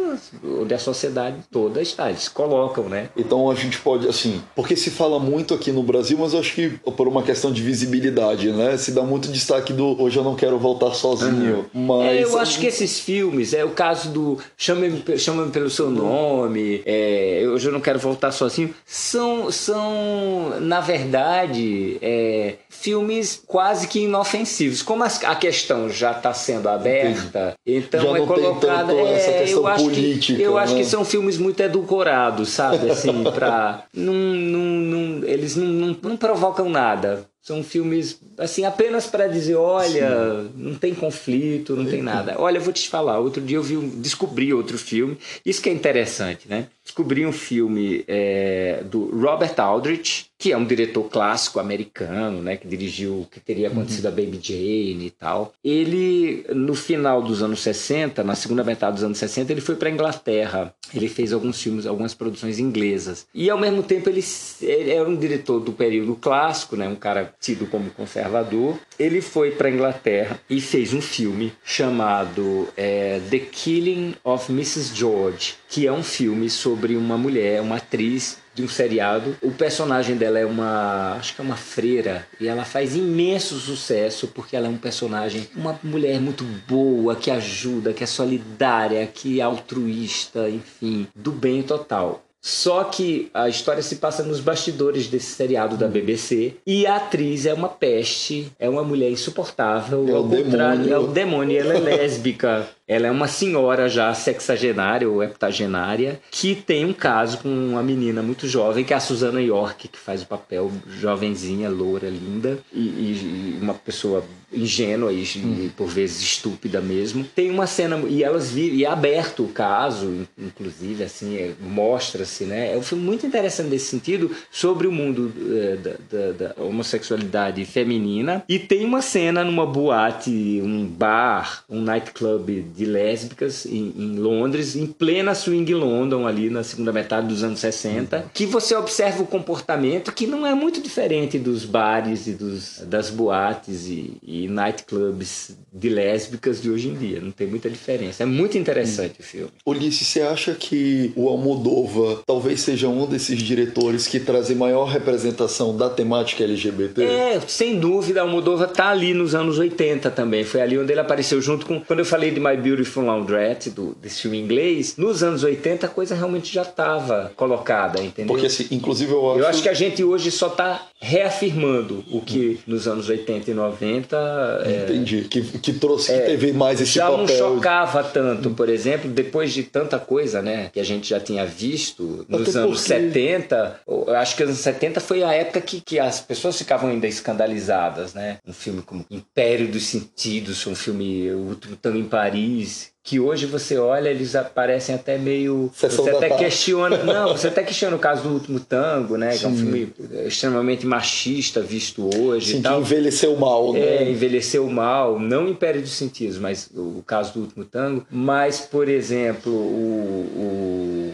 onde a sociedade toda está. Eles colocam, né? Então a gente pode, assim, porque se fala muito aqui no Brasil, mas eu acho que por uma questão de visibilidade, né? Se dá muito destaque do Hoje Eu Não Quero Voltar Sozinho. Uhum. Mas... É, eu acho que esses filmes, é o caso do Chama-me chama pelo seu nome, é, Hoje Eu Não Quero Voltar sozinho, são, são na verdade, é, filmes quase que inofensivos. Como a questão já está sendo aberta, então já é colocada. É, eu acho política, que eu né? acho que são filmes muito edulcorados, sabe? Assim, para não, não, não, eles não, não, não provocam nada. São filmes assim, apenas para dizer, olha, Sim. não tem conflito, não é. tem nada. Olha, eu vou te falar, outro dia eu vi, descobri outro filme, isso que é interessante, né? Descobri um filme é, do Robert Aldrich, que é um diretor clássico americano, né, que dirigiu o que teria acontecido uhum. a Baby Jane e tal. Ele, no final dos anos 60, na segunda metade dos anos 60, ele foi para Inglaterra. Ele fez alguns filmes, algumas produções inglesas. E ao mesmo tempo ele, ele era um diretor do período clássico, né, um cara tido como conservador. Ele foi para Inglaterra e fez um filme chamado é, The Killing of Mrs. George, que é um filme sobre uma mulher, uma atriz de um seriado. O personagem dela é uma, acho que é uma freira, e ela faz imenso sucesso porque ela é um personagem, uma mulher muito boa, que ajuda, que é solidária, que é altruísta, enfim, do bem total. Só que a história se passa nos bastidores desse seriado da BBC e a atriz é uma peste, é uma mulher insuportável, é o demônio. é o demônio, ela é lésbica. Ela é uma senhora já sexagenária ou heptagenária que tem um caso com uma menina muito jovem, que é a Susana York, que faz o papel jovenzinha, loura, linda, e, e uma pessoa ingênua e, hum. e, por vezes estúpida mesmo. Tem uma cena e elas vi, e é aberto o caso, inclusive assim é, mostra-se, né? É um filme muito interessante nesse sentido sobre o mundo é, da, da, da, homossexualidade feminina e tem uma cena numa boate, um bar, um nightclub de lésbicas em, em, Londres, em plena swing London, ali na segunda metade dos anos 60, que você observa o comportamento que não é muito diferente dos bares e dos, das boates e, e nightclubs de lésbicas de hoje em dia. Não tem muita diferença. É muito interessante o filme. Ulisses, você acha que o Almodova talvez seja um desses diretores que trazem maior representação da temática LGBT? É, sem dúvida. O Almodova tá ali nos anos 80 também. Foi ali onde ele apareceu junto com... Quando eu falei de My Beautiful Laundrette, do, desse filme inglês, nos anos 80 a coisa realmente já estava colocada, entendeu? Porque, assim, inclusive, eu acho... Eu acho que a gente hoje só está reafirmando o que nos anos 80 e 90... É, Entendi. Que, que trouxe, é, que teve mais esse já papel. Já não chocava tanto, por exemplo, depois de tanta coisa, né, que a gente já tinha visto nos Até anos porque... 70. Eu acho que os anos 70 foi a época que, que as pessoas ficavam ainda escandalizadas, né? Um filme como Império dos Sentidos, um filme O Último Tango em Paris, que hoje você olha, eles aparecem até meio. Sessão você até tarde. questiona. Não, você até questiona o caso do último tango, né? Sim. Que é um filme extremamente machista visto hoje. Sim, e tal. envelheceu mal, né? É, envelheceu mal, não Império dos Sentidos, mas o caso do último tango. Mas, por exemplo, o, o,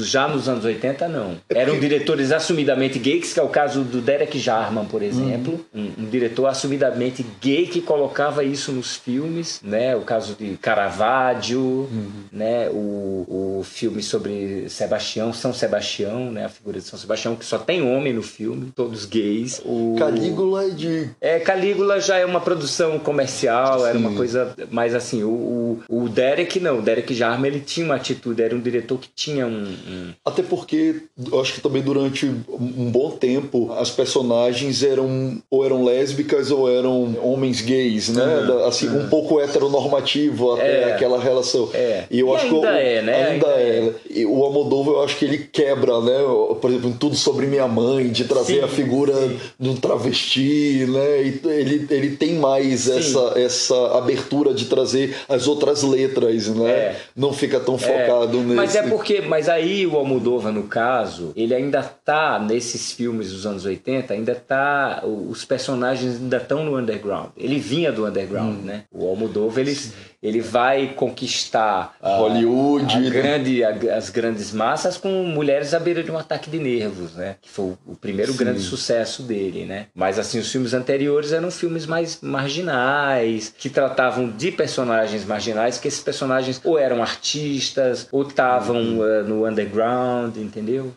já nos anos 80, não. É Eram diretores assumidamente gays, que é o caso do Derek Jarman, por exemplo. Uhum. Um, um diretor assumidamente gay que colocava isso nos filmes, né? O caso de Caravaggio uhum. né? O, o filme sobre Sebastião, São Sebastião, né? A figura de São Sebastião, que só tem homem no filme, todos gays. O... Calígula é de. É, Calígula já é uma produção comercial, Sim. era uma coisa mais assim. O, o, o Derek não, o Derek Jarman ele tinha uma atitude, era um diretor que tinha um. Um... Até porque eu acho que também durante um bom tempo as personagens eram ou eram lésbicas ou eram homens gays, né? Uhum. Assim, um pouco heteronormativo até é. aquela relação. É. E eu e acho ainda que o, é, né? Ainda, ainda é. é. O Almodóvar eu acho que ele quebra, né? Por exemplo, em tudo sobre minha mãe, de trazer sim, a figura sim. do travesti, né? E ele, ele tem mais essa, essa abertura de trazer as outras letras, né? É. Não fica tão é. focado nesse. Mas é porque, mas aí o Almodóvar no caso, ele ainda tá nesses filmes dos anos 80, ainda tá os personagens ainda estão no underground. Ele vinha do underground, hum. né? O Almodóvar ele ele vai conquistar Hollywood, a, grande, a, as grandes massas com mulheres à beira de um ataque de nervos, né? Que foi o, o primeiro Sim. grande sucesso dele, né? Mas assim, os filmes anteriores eram filmes mais marginais, que tratavam de personagens marginais, que esses personagens ou eram artistas ou estavam uhum. uh, no underground, entendeu?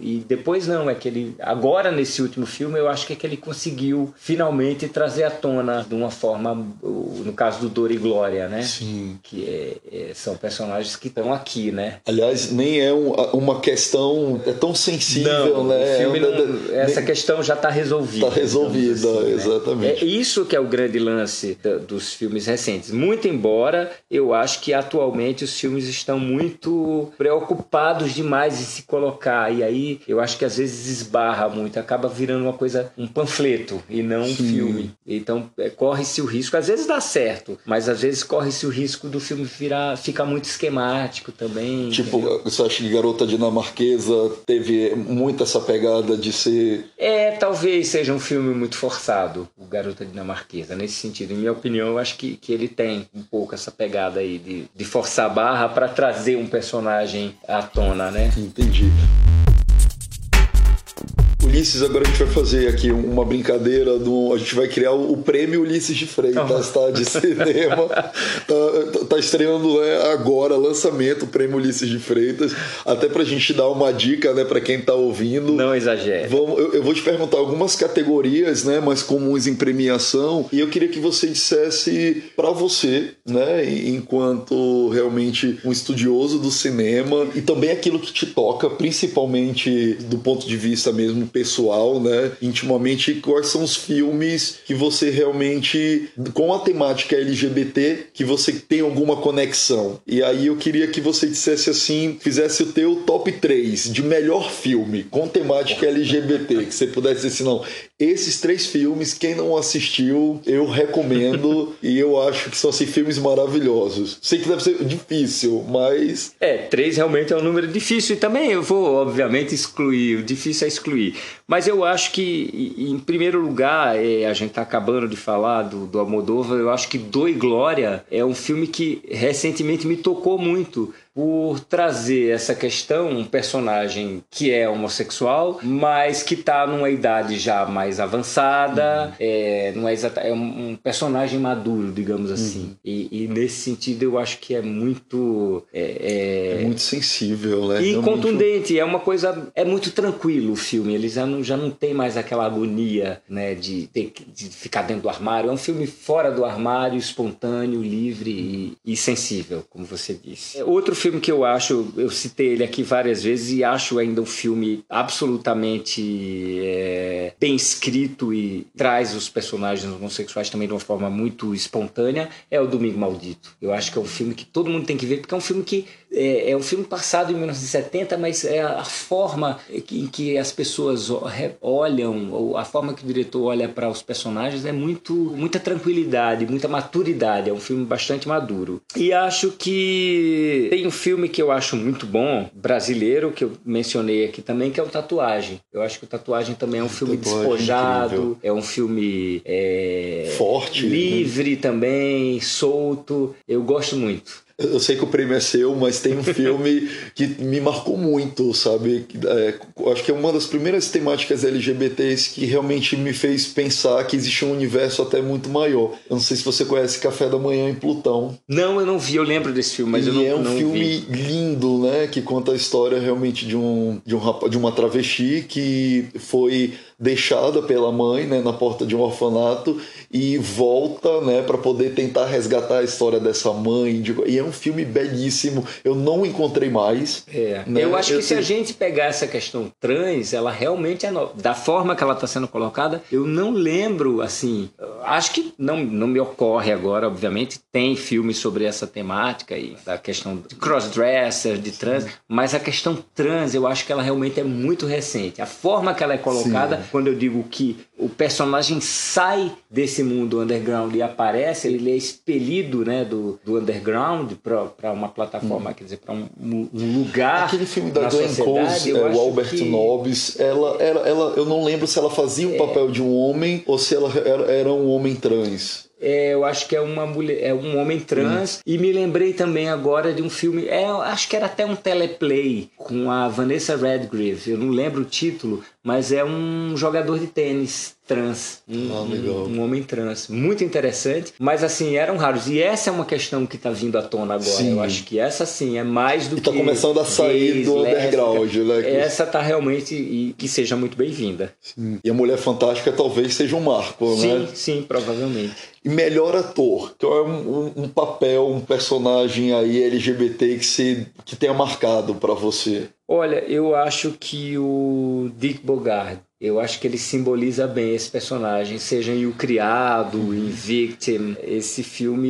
e depois não, é que ele agora nesse último filme eu acho que é que ele conseguiu finalmente trazer à tona de uma forma, no caso do Dor e Glória história, né? Sim. Que é, é, são personagens que estão aqui, né? Aliás, nem é um, uma questão é tão sensível, não, né? É não, essa nem, questão já está resolvida. Está resolvida, assim, né? exatamente. Né? É isso que é o grande lance dos filmes recentes. Muito embora eu acho que atualmente os filmes estão muito preocupados demais em se colocar. E aí eu acho que às vezes esbarra muito, acaba virando uma coisa, um panfleto e não um Sim. filme. Então é, corre-se o risco, às vezes dá certo, mas às vezes corre-se o risco do filme virar, ficar muito esquemático também. Tipo, entendeu? você acha que Garota Dinamarquesa teve muito essa pegada de ser. É, talvez seja um filme muito forçado, o Garota Dinamarquesa, nesse sentido. Em minha opinião, eu acho que, que ele tem um pouco essa pegada aí de, de forçar a barra para trazer um personagem à tona, né? Entendi. Ulisses, agora a gente vai fazer aqui uma brincadeira. Do, a gente vai criar o, o prêmio Ulisses de Freitas, tá? De cinema. tá, tá, tá estreando né, agora, lançamento, o prêmio Ulisses de Freitas. Até pra gente dar uma dica, né, pra quem tá ouvindo. Não exagere. Vamos, eu, eu, vou te perguntar algumas categorias, né, mais comuns em premiação. E eu queria que você dissesse para você, né, enquanto realmente um estudioso do cinema, e também aquilo que te toca, principalmente do ponto de vista mesmo pessoal, né? Intimamente, quais são os filmes que você realmente, com a temática LGBT, que você tem alguma conexão. E aí eu queria que você dissesse assim, fizesse o teu top 3 de melhor filme com temática LGBT, que você pudesse dizer assim, não, esses três filmes, quem não assistiu, eu recomendo e eu acho que são assim, filmes maravilhosos. Sei que deve ser difícil, mas. É, três realmente é um número difícil e também eu vou, obviamente, excluir. O difícil é excluir. Mas eu acho que, em primeiro lugar, é, a gente está acabando de falar do, do Almodóvar, eu acho que Doi Glória é um filme que recentemente me tocou muito por trazer essa questão, um personagem que é homossexual, mas que está numa idade já mais avançada, uhum. é, não é, exata, é um personagem maduro, digamos assim. Uhum. E, e, nesse sentido eu acho que é muito. É, é... é muito sensível, né? E Realmente... contundente, é uma coisa. É muito tranquilo o filme, ele já não, já não tem mais aquela agonia né, de, ter, de ficar dentro do armário. É um filme fora do armário, espontâneo, livre e, e sensível, como você disse. Outro filme filme que eu acho, eu citei ele aqui várias vezes e acho ainda um filme absolutamente é, bem escrito e traz os personagens homossexuais também de uma forma muito espontânea, é o Domingo Maldito. Eu acho que é um filme que todo mundo tem que ver, porque é um filme que é, é um filme passado em 1970, mas é a forma em que as pessoas olham, ou a forma que o diretor olha para os personagens é muito muita tranquilidade, muita maturidade. É um filme bastante maduro. E acho que tem um filme que eu acho muito bom, brasileiro, que eu mencionei aqui também, que é o Tatuagem. Eu acho que o Tatuagem também é um filme despojado, incrível. é um filme é, forte, né? livre né? também, solto. Eu gosto muito. Eu sei que o prêmio é seu, mas tem um filme que me marcou muito, sabe? É, acho que é uma das primeiras temáticas LGBTs que realmente me fez pensar que existe um universo até muito maior. Eu não sei se você conhece Café da Manhã em Plutão. Não, eu não vi, eu lembro desse filme, mas e eu não é um não filme vi. lindo, né? Que conta a história realmente de um, de um de uma travesti que foi deixada pela mãe né, na porta de um orfanato e volta né, para poder tentar resgatar a história dessa mãe. E é um filme belíssimo. Eu não encontrei mais. É. Né? Eu acho que eu se a gente pegar essa questão trans, ela realmente é da forma que ela está sendo colocada, eu não lembro assim. Acho que não, não me ocorre agora, obviamente, tem filmes sobre essa temática e da questão de crossdresser, de trans, Sim. mas a questão trans eu acho que ela realmente é muito recente. A forma que ela é colocada Sim quando eu digo que o personagem sai desse mundo underground e aparece, ele é expelido né, do, do underground para uma plataforma, hum. quer dizer, para um, um, lugar. Aquele filme da Glenn Close, é, o Albert que... Nobbs, ela, ela, ela, eu não lembro se ela fazia o é... papel de um homem ou se ela era, era um homem trans. É, eu acho que é uma mulher, é um homem trans. Hum. E me lembrei também agora de um filme, é, acho que era até um teleplay com a Vanessa Redgrave. Eu não lembro o título, mas é um jogador de tênis trans. Um, ah, um, um, homem trans. Muito interessante, mas assim, eram raros. E essa é uma questão que está vindo à tona agora. Sim. Eu acho que essa sim é mais do e tá que. Está começando a sair gays, do underground, né? Essa está realmente e que seja muito bem-vinda. E a Mulher Fantástica talvez seja um marco, sim, né? Sim, sim, provavelmente. E melhor ator, que é um, um, papel, um personagem aí LGBT que, se, que tenha marcado para você. Olha, eu acho que o Dick Bogard eu acho que ele simboliza bem esse personagem, seja em O Criado, em Victim. Esse filme,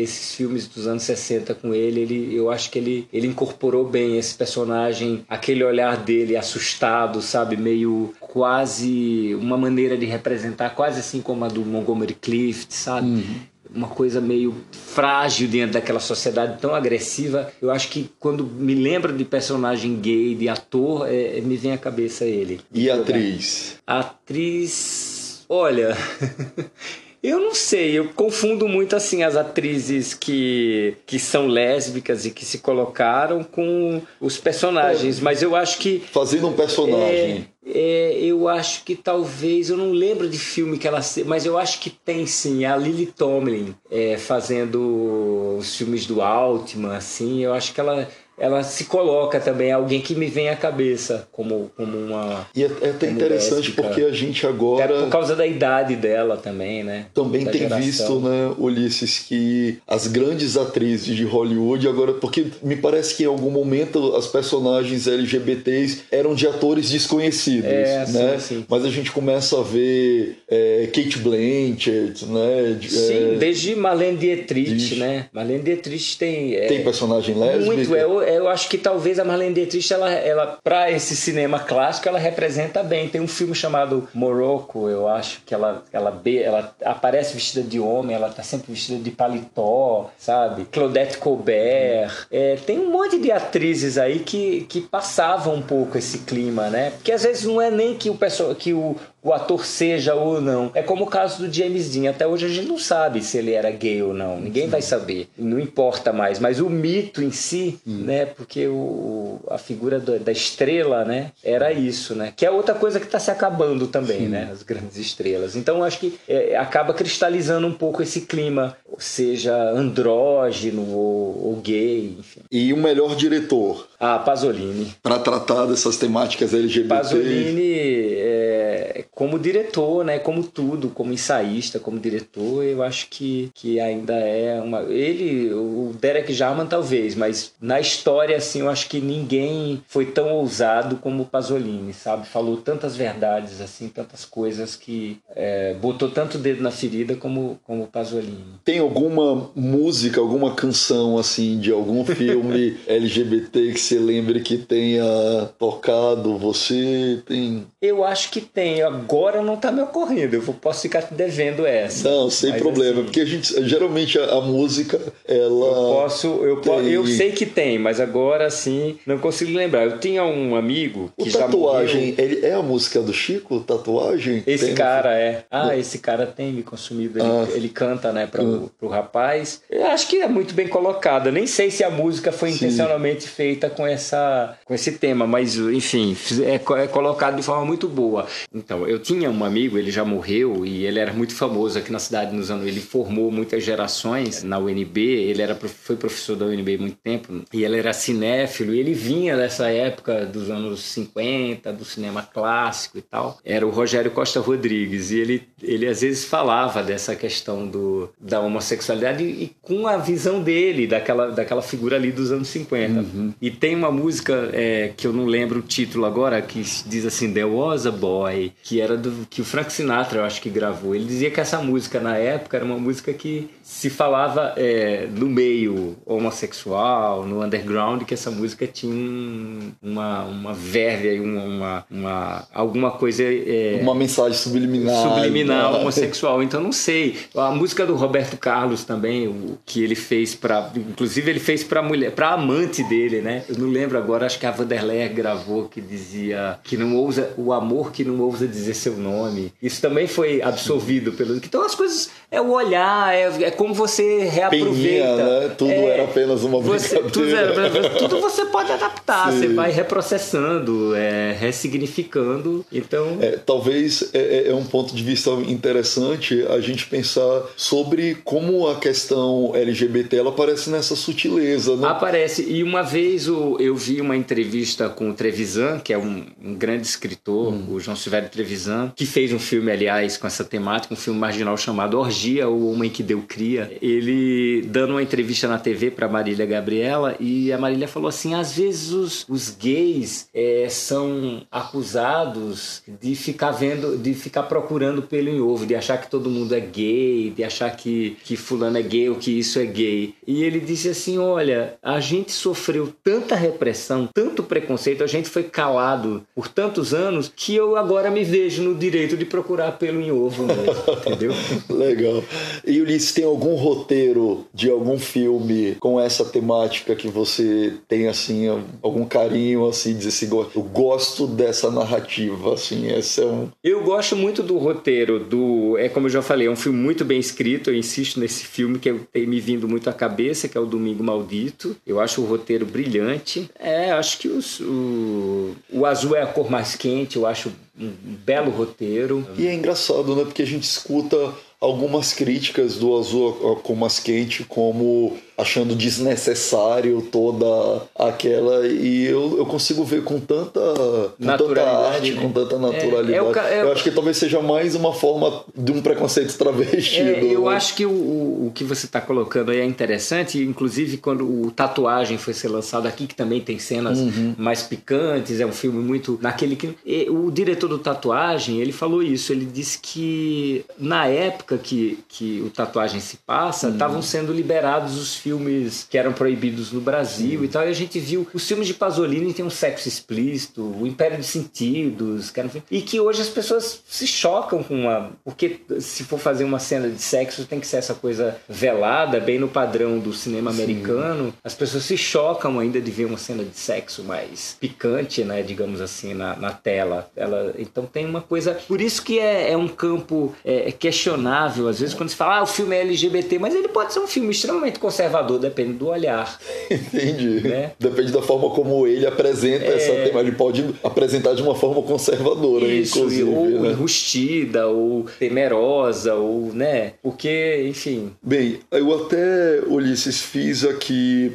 esses filmes dos anos 60 com ele, ele eu acho que ele, ele incorporou bem esse personagem, aquele olhar dele assustado, sabe? Meio quase uma maneira de representar, quase assim como a do Montgomery Clift, sabe? Uhum uma coisa meio frágil dentro daquela sociedade tão agressiva. Eu acho que quando me lembro de personagem gay, de ator, é, me vem à cabeça ele. E atriz? Atriz. Olha. Eu não sei, eu confundo muito assim as atrizes que, que são lésbicas e que se colocaram com os personagens, é. mas eu acho que. Fazendo um personagem. É, é, eu acho que talvez, eu não lembro de filme que ela. Mas eu acho que tem sim, a Lily Tomlin é, fazendo os filmes do Altman, assim, eu acho que ela ela se coloca também, alguém que me vem à cabeça como, como uma. E é, é até interessante lésbica. porque a gente agora. É por causa da idade dela também, né? Também da tem geração. visto, né, Ulisses, que as grandes atrizes de Hollywood agora. Porque me parece que em algum momento as personagens LGBTs eram de atores desconhecidos, é, né? Sim, sim. Mas a gente começa a ver é, Kate Blanchett, né? Sim, é, desde Marlene Dietrich, né? Marlene Dietrich tem. É, tem personagem lésbica? Muito, é eu acho que talvez a Marlene Dietrich, ela, ela para esse cinema clássico, ela representa bem. Tem um filme chamado Morocco, eu acho que ela, ela, ela aparece vestida de homem, ela tá sempre vestida de paletó, sabe? Claudette Colbert. É, tem um monte de atrizes aí que, que passavam um pouco esse clima, né? Porque às vezes não é nem que o, que o, o ator seja ou não. É como o caso do James Dean. Até hoje a gente não sabe se ele era gay ou não. Ninguém Sim. vai saber. Não importa mais. Mas o mito em si, hum. né? Porque o, a figura do, da estrela, né? Era isso, né? Que é outra coisa que está se acabando também, Sim. né? As grandes estrelas. Então acho que é, acaba cristalizando um pouco esse clima, seja andrógeno ou, ou gay, enfim. E o melhor diretor? Ah, Pasolini. Para tratar dessas temáticas LGBT. Pasolini é, como diretor, né? Como tudo, como ensaísta, como diretor, eu acho que, que ainda é uma. Ele, o Derek Jarman talvez, mas na história, assim, eu acho que ninguém foi tão ousado como o Pasolini, sabe? Falou tantas verdades, assim, tantas coisas que é, botou tanto dedo na ferida como, como o Pasolini. Tem alguma música, alguma canção, assim, de algum filme LGBT que você lembre que tenha tocado você? Tem. Eu acho que tem. Agora não tá me ocorrendo. Eu posso ficar te devendo essa. Não, sem Mas, problema. Assim, porque a gente geralmente a, a música ela. Eu posso. Eu, tem... eu sei que tem, mas agora sim não consigo lembrar. Eu tinha um amigo que o já tatuagem, ele é a música do Chico? Tatuagem? Esse cara no... é. Ah, no... esse cara tem me consumido. Ele, ah. ele canta, né, para o ah. rapaz. Eu acho que é muito bem colocada. Nem sei se a música foi sim. intencionalmente feita com essa com esse tema, mas enfim, é, é colocado de forma muito boa. Então, eu tinha um amigo, ele já morreu e ele era muito famoso aqui na cidade nos anos. Ele formou muitas gerações na UNB. Ele era foi professor da UNB há muito tempo e ele era cinéfilo e ele vinha dessa época dos anos 50, do cinema clássico e tal. Era o Rogério Costa Rodrigues e ele, ele às vezes falava dessa questão do, da homossexualidade e, e com a visão dele, daquela, daquela figura ali dos anos 50. Uhum. E tem uma música é, que eu não lembro o título agora, que diz assim, There Was a Boy, que era do que o Frank Sinatra, eu acho que gravou. Ele dizia que essa música na época era uma música que se falava é, no meio homossexual, no underground, que essa música tinha uma, uma verve, uma, uma, uma alguma coisa. É, uma mensagem subliminar. Subliminar, né? homossexual. Então não sei. A música do Roberto Carlos também, o que ele fez para. Inclusive, ele fez para mulher, para amante dele, né? Eu não lembro agora, acho que a Vanderleia gravou que dizia que não ousa o amor que não ousa dizer seu nome. Isso também foi absorvido pelo. Então as coisas é o olhar, é, é como você reaproveita. Peninha, né? Tudo é, era apenas uma você, brincadeira. Tudo, tudo, você pode adaptar, Sim. você vai reprocessando, é, ressignificando. Então. É, talvez é, é, é, um ponto de vista interessante a gente pensar sobre como a questão LGBT ela aparece nessa sutileza. Né? Aparece. E uma vez eu vi uma entrevista com o Trevisan, que é um, um grande escritor, hum. o João Silvério Trevisan, que fez um filme, aliás, com essa temática, um filme marginal chamado Orgia, o Homem que Deu Cria. Ele dando uma entrevista na TV para Marília Gabriela e a Marília falou assim: às vezes os, os gays é, são acusados de ficar vendo, de ficar procurando pelo em ovo, de achar que todo mundo é gay, de achar que, que fulano é gay ou que isso é gay. E ele disse assim: olha, a gente sofreu tanta repressão, tanto preconceito, a gente foi calado por tantos anos que eu agora me vejo no direito de procurar pelo em ovo mesmo, entendeu? Legal. E Ulisses, tem algum roteiro de algum filme com essa temática que você tem assim algum carinho assim, dizer assim, eu gosto dessa narrativa, assim, essa é um Eu gosto muito do roteiro do, é como eu já falei, é um filme muito bem escrito, eu insisto nesse filme que tem me vindo muito à cabeça, que é o Domingo Maldito. Eu acho o roteiro brilhante. É, acho que os, o, o azul é a cor mais quente, eu acho um belo roteiro. E é engraçado, né? Porque a gente escuta algumas críticas do Azul com mais quente como achando desnecessário toda aquela e eu, eu consigo ver com tanta, com tanta arte, né? com tanta naturalidade. É, é o, é, eu acho que talvez seja mais uma forma de um preconceito travestido. É, eu acho que o, o que você está colocando aí é interessante, inclusive quando o Tatuagem foi ser lançado aqui, que também tem cenas uhum. mais picantes, é um filme muito naquele que o diretor do Tatuagem, ele falou isso, ele disse que na época que, que o Tatuagem se passa, estavam uhum. sendo liberados os filmes que eram proibidos no Brasil e tal. E a gente viu os filmes de Pasolini tem um sexo explícito, o Império dos Sentidos, que e que hoje as pessoas se chocam com uma. Porque se for fazer uma cena de sexo, tem que ser essa coisa velada, bem no padrão do cinema americano. Sim. As pessoas se chocam ainda de ver uma cena de sexo mais picante, né? Digamos assim, na, na tela. Ela, então tem uma coisa. Por isso que é, é um campo é, questionável, às vezes, quando se fala, ah, o filme é LGBT, mas ele pode ser um filme extremamente conservador conservador depende do olhar. Entendi. Né? Depende da forma como ele apresenta é... essa tema. Ele pode apresentar de uma forma conservadora, Isso, inclusive. Ou né? enrustida, ou temerosa, ou, né? Porque, enfim. Bem, eu até, Ulisses, fiz aqui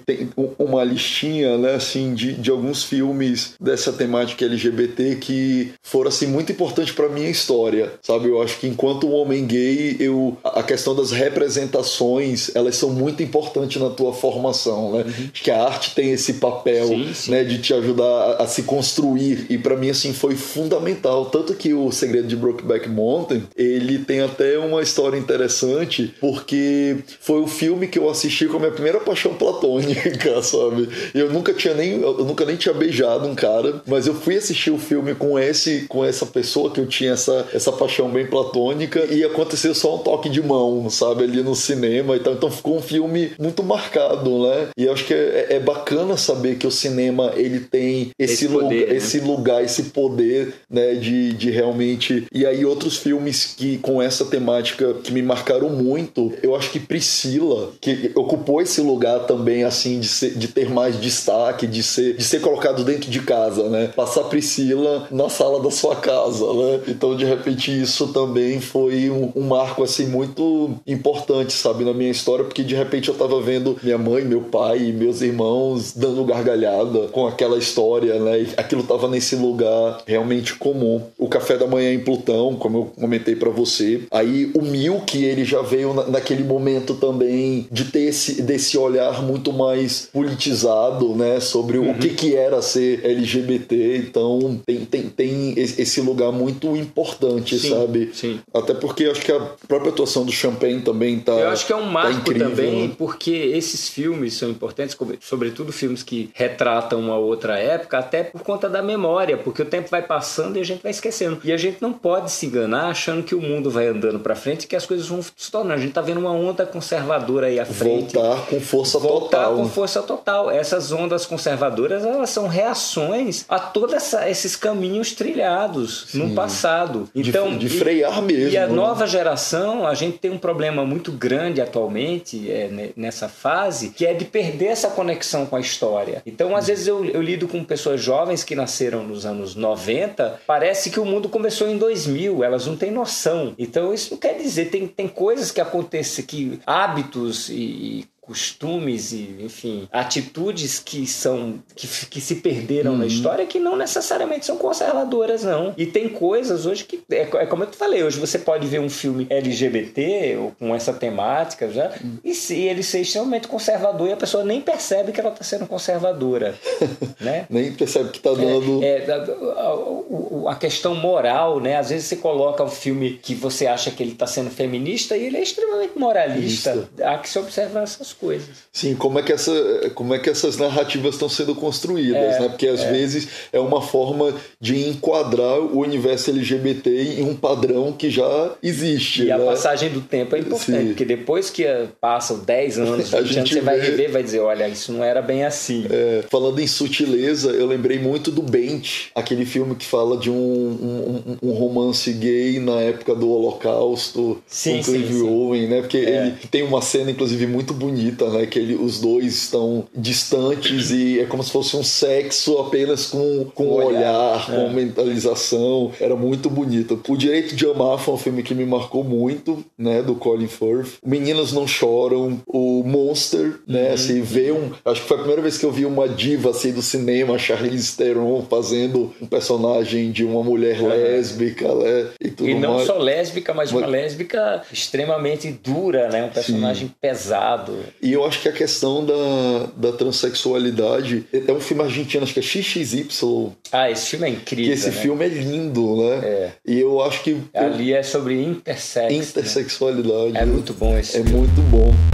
uma listinha, né, assim, de, de alguns filmes dessa temática LGBT que foram, assim, muito importantes para minha história, sabe? Eu acho que enquanto um homem gay, eu, a questão das representações, elas são muito importantes importante na tua formação, né? Uhum. Que a arte tem esse papel, sim, sim. né, de te ajudar a, a se construir e para mim assim foi fundamental, tanto que o Segredo de Brokeback Mountain, ele tem até uma história interessante, porque foi o filme que eu assisti com a minha primeira paixão platônica, sabe? Eu nunca tinha nem eu nunca nem tinha beijado um cara, mas eu fui assistir o filme com esse com essa pessoa que eu tinha essa essa paixão bem platônica e aconteceu só um toque de mão, sabe, ali no cinema e tal. Então ficou um filme muito muito marcado, né? E eu acho que é, é bacana saber que o cinema ele tem esse, esse, poder, lugar, né? esse lugar, esse poder, né? De, de realmente. E aí, outros filmes que com essa temática que me marcaram muito, eu acho que Priscila, que ocupou esse lugar também, assim, de, ser, de ter mais destaque, de ser, de ser colocado dentro de casa, né? Passar Priscila na sala da sua casa, né? Então, de repente, isso também foi um, um marco, assim, muito importante, sabe, na minha história, porque de repente eu tava vendo minha mãe, meu pai e meus irmãos dando gargalhada com aquela história, né? Aquilo tava nesse lugar realmente comum. O café da manhã em Plutão, como eu comentei para você. Aí o Milk, ele já veio na, naquele momento também de ter esse desse olhar muito mais politizado, né? Sobre uhum. o que que era ser LGBT. Então tem, tem, tem esse lugar muito importante, sim, sabe? Sim. Até porque acho que a própria atuação do Champagne também tá. Eu acho que é um tá marco tá incrível, também, né? porque esses filmes são importantes, sobretudo filmes que retratam uma outra época, até por conta da memória, porque o tempo vai passando e a gente vai esquecendo. E a gente não pode se enganar achando que o mundo vai andando para frente e que as coisas vão se tornando. A gente tá vendo uma onda conservadora aí à frente. Voltar com força voltar total. com força total. Essas ondas conservadoras, elas são reações a todos esses caminhos trilhados Sim. no passado. Então, de, de frear mesmo. E a né? nova geração, a gente tem um problema muito grande atualmente é, nessa fase, que é de perder essa conexão com a história. Então, às vezes eu, eu lido com pessoas jovens que nasceram nos anos 90, parece que o mundo começou em 2000, elas não têm noção. Então, isso não quer dizer, tem, tem coisas que acontecem, que hábitos e costumes e, enfim, atitudes que são que, que se perderam uhum. na história que não necessariamente são conservadoras, não. E tem coisas hoje que é, é, como eu te falei, hoje você pode ver um filme LGBT ou com essa temática já uhum. e se ele ser extremamente conservador e a pessoa nem percebe que ela está sendo conservadora, né? nem percebe que está dando é, é, a, a, questão moral, né? Às vezes você coloca um filme que você acha que ele está sendo feminista e ele é extremamente moralista. Isso. Há que se observar essas coisas. Sim, como é que, essa, como é que essas narrativas estão sendo construídas, é, né? Porque às é. vezes é uma forma de enquadrar o universo LGBT em um padrão que já existe. E né? a passagem do tempo é importante, Sim. porque depois que passam 10 anos, 20 anos, você vê... vai rever e vai dizer, olha, isso não era bem assim. É, falando em sutileza, eu lembrei muito do Bent, aquele filme que fala de um, um, um romance gay na época do Holocausto sim, com Clive Owen, né? Porque é. ele tem uma cena, inclusive, muito bonita bonita, né? Que ele, os dois estão distantes e é como se fosse um sexo apenas com, com o olhar, olhar é. com mentalização. Era muito bonito. O Direito de Amar foi um filme que me marcou muito, né? Do Colin Firth. Meninas Não Choram, o Monster, né? Uhum. Assim, ver um... Acho que foi a primeira vez que eu vi uma diva, assim, do cinema, Charlize Theron, fazendo um personagem de uma mulher uhum. lésbica, né? E, tudo e não mais. só lésbica, mas, mas, uma lésbica extremamente dura, né? Um personagem Sim. pesado. E eu acho que a questão da, da transexualidade é um filme argentino, acho que é XXY. Ah, esse filme é incrível. Que esse né? filme é lindo, né? É. E eu acho que. Ali é sobre intersex. Né? Intersexualidade. Né? É muito bom esse É filme. muito bom.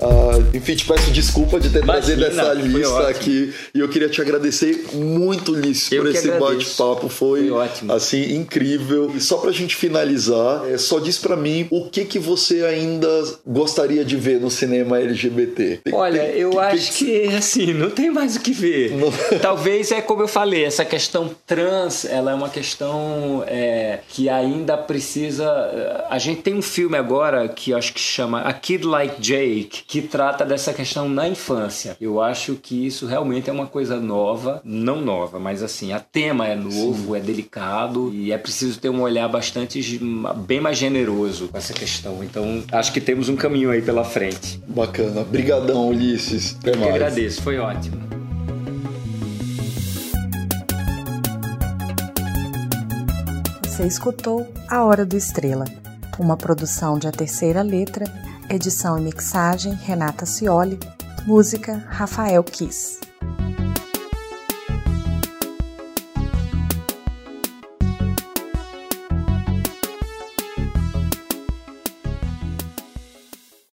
Uh, enfim, te peço desculpa de ter Imagina, trazido essa lista aqui. E eu queria te agradecer muito, Liz, por esse bate-papo. Foi, foi, ótimo. assim, incrível. E só pra gente finalizar, é, só diz pra mim o que que você ainda gostaria de ver no cinema LGBT. Olha, tem, eu tem, acho que, que, assim, não tem mais o que ver. Não. Talvez é como eu falei, essa questão trans, ela é uma questão é, que ainda precisa. A gente tem um filme agora que acho que chama A Kid Like Jake que trata dessa questão na infância. Eu acho que isso realmente é uma coisa nova, não nova, mas assim, a tema é novo, Sim. é delicado e é preciso ter um olhar bastante bem mais generoso com essa questão. Então, acho que temos um caminho aí pela frente. Bacana. Brigadão, Ulisses. Até Eu mais. que agradeço, foi ótimo. Você escutou A Hora do Estrela, uma produção de A Terceira Letra Edição e mixagem Renata Cioli. Música Rafael Kiss.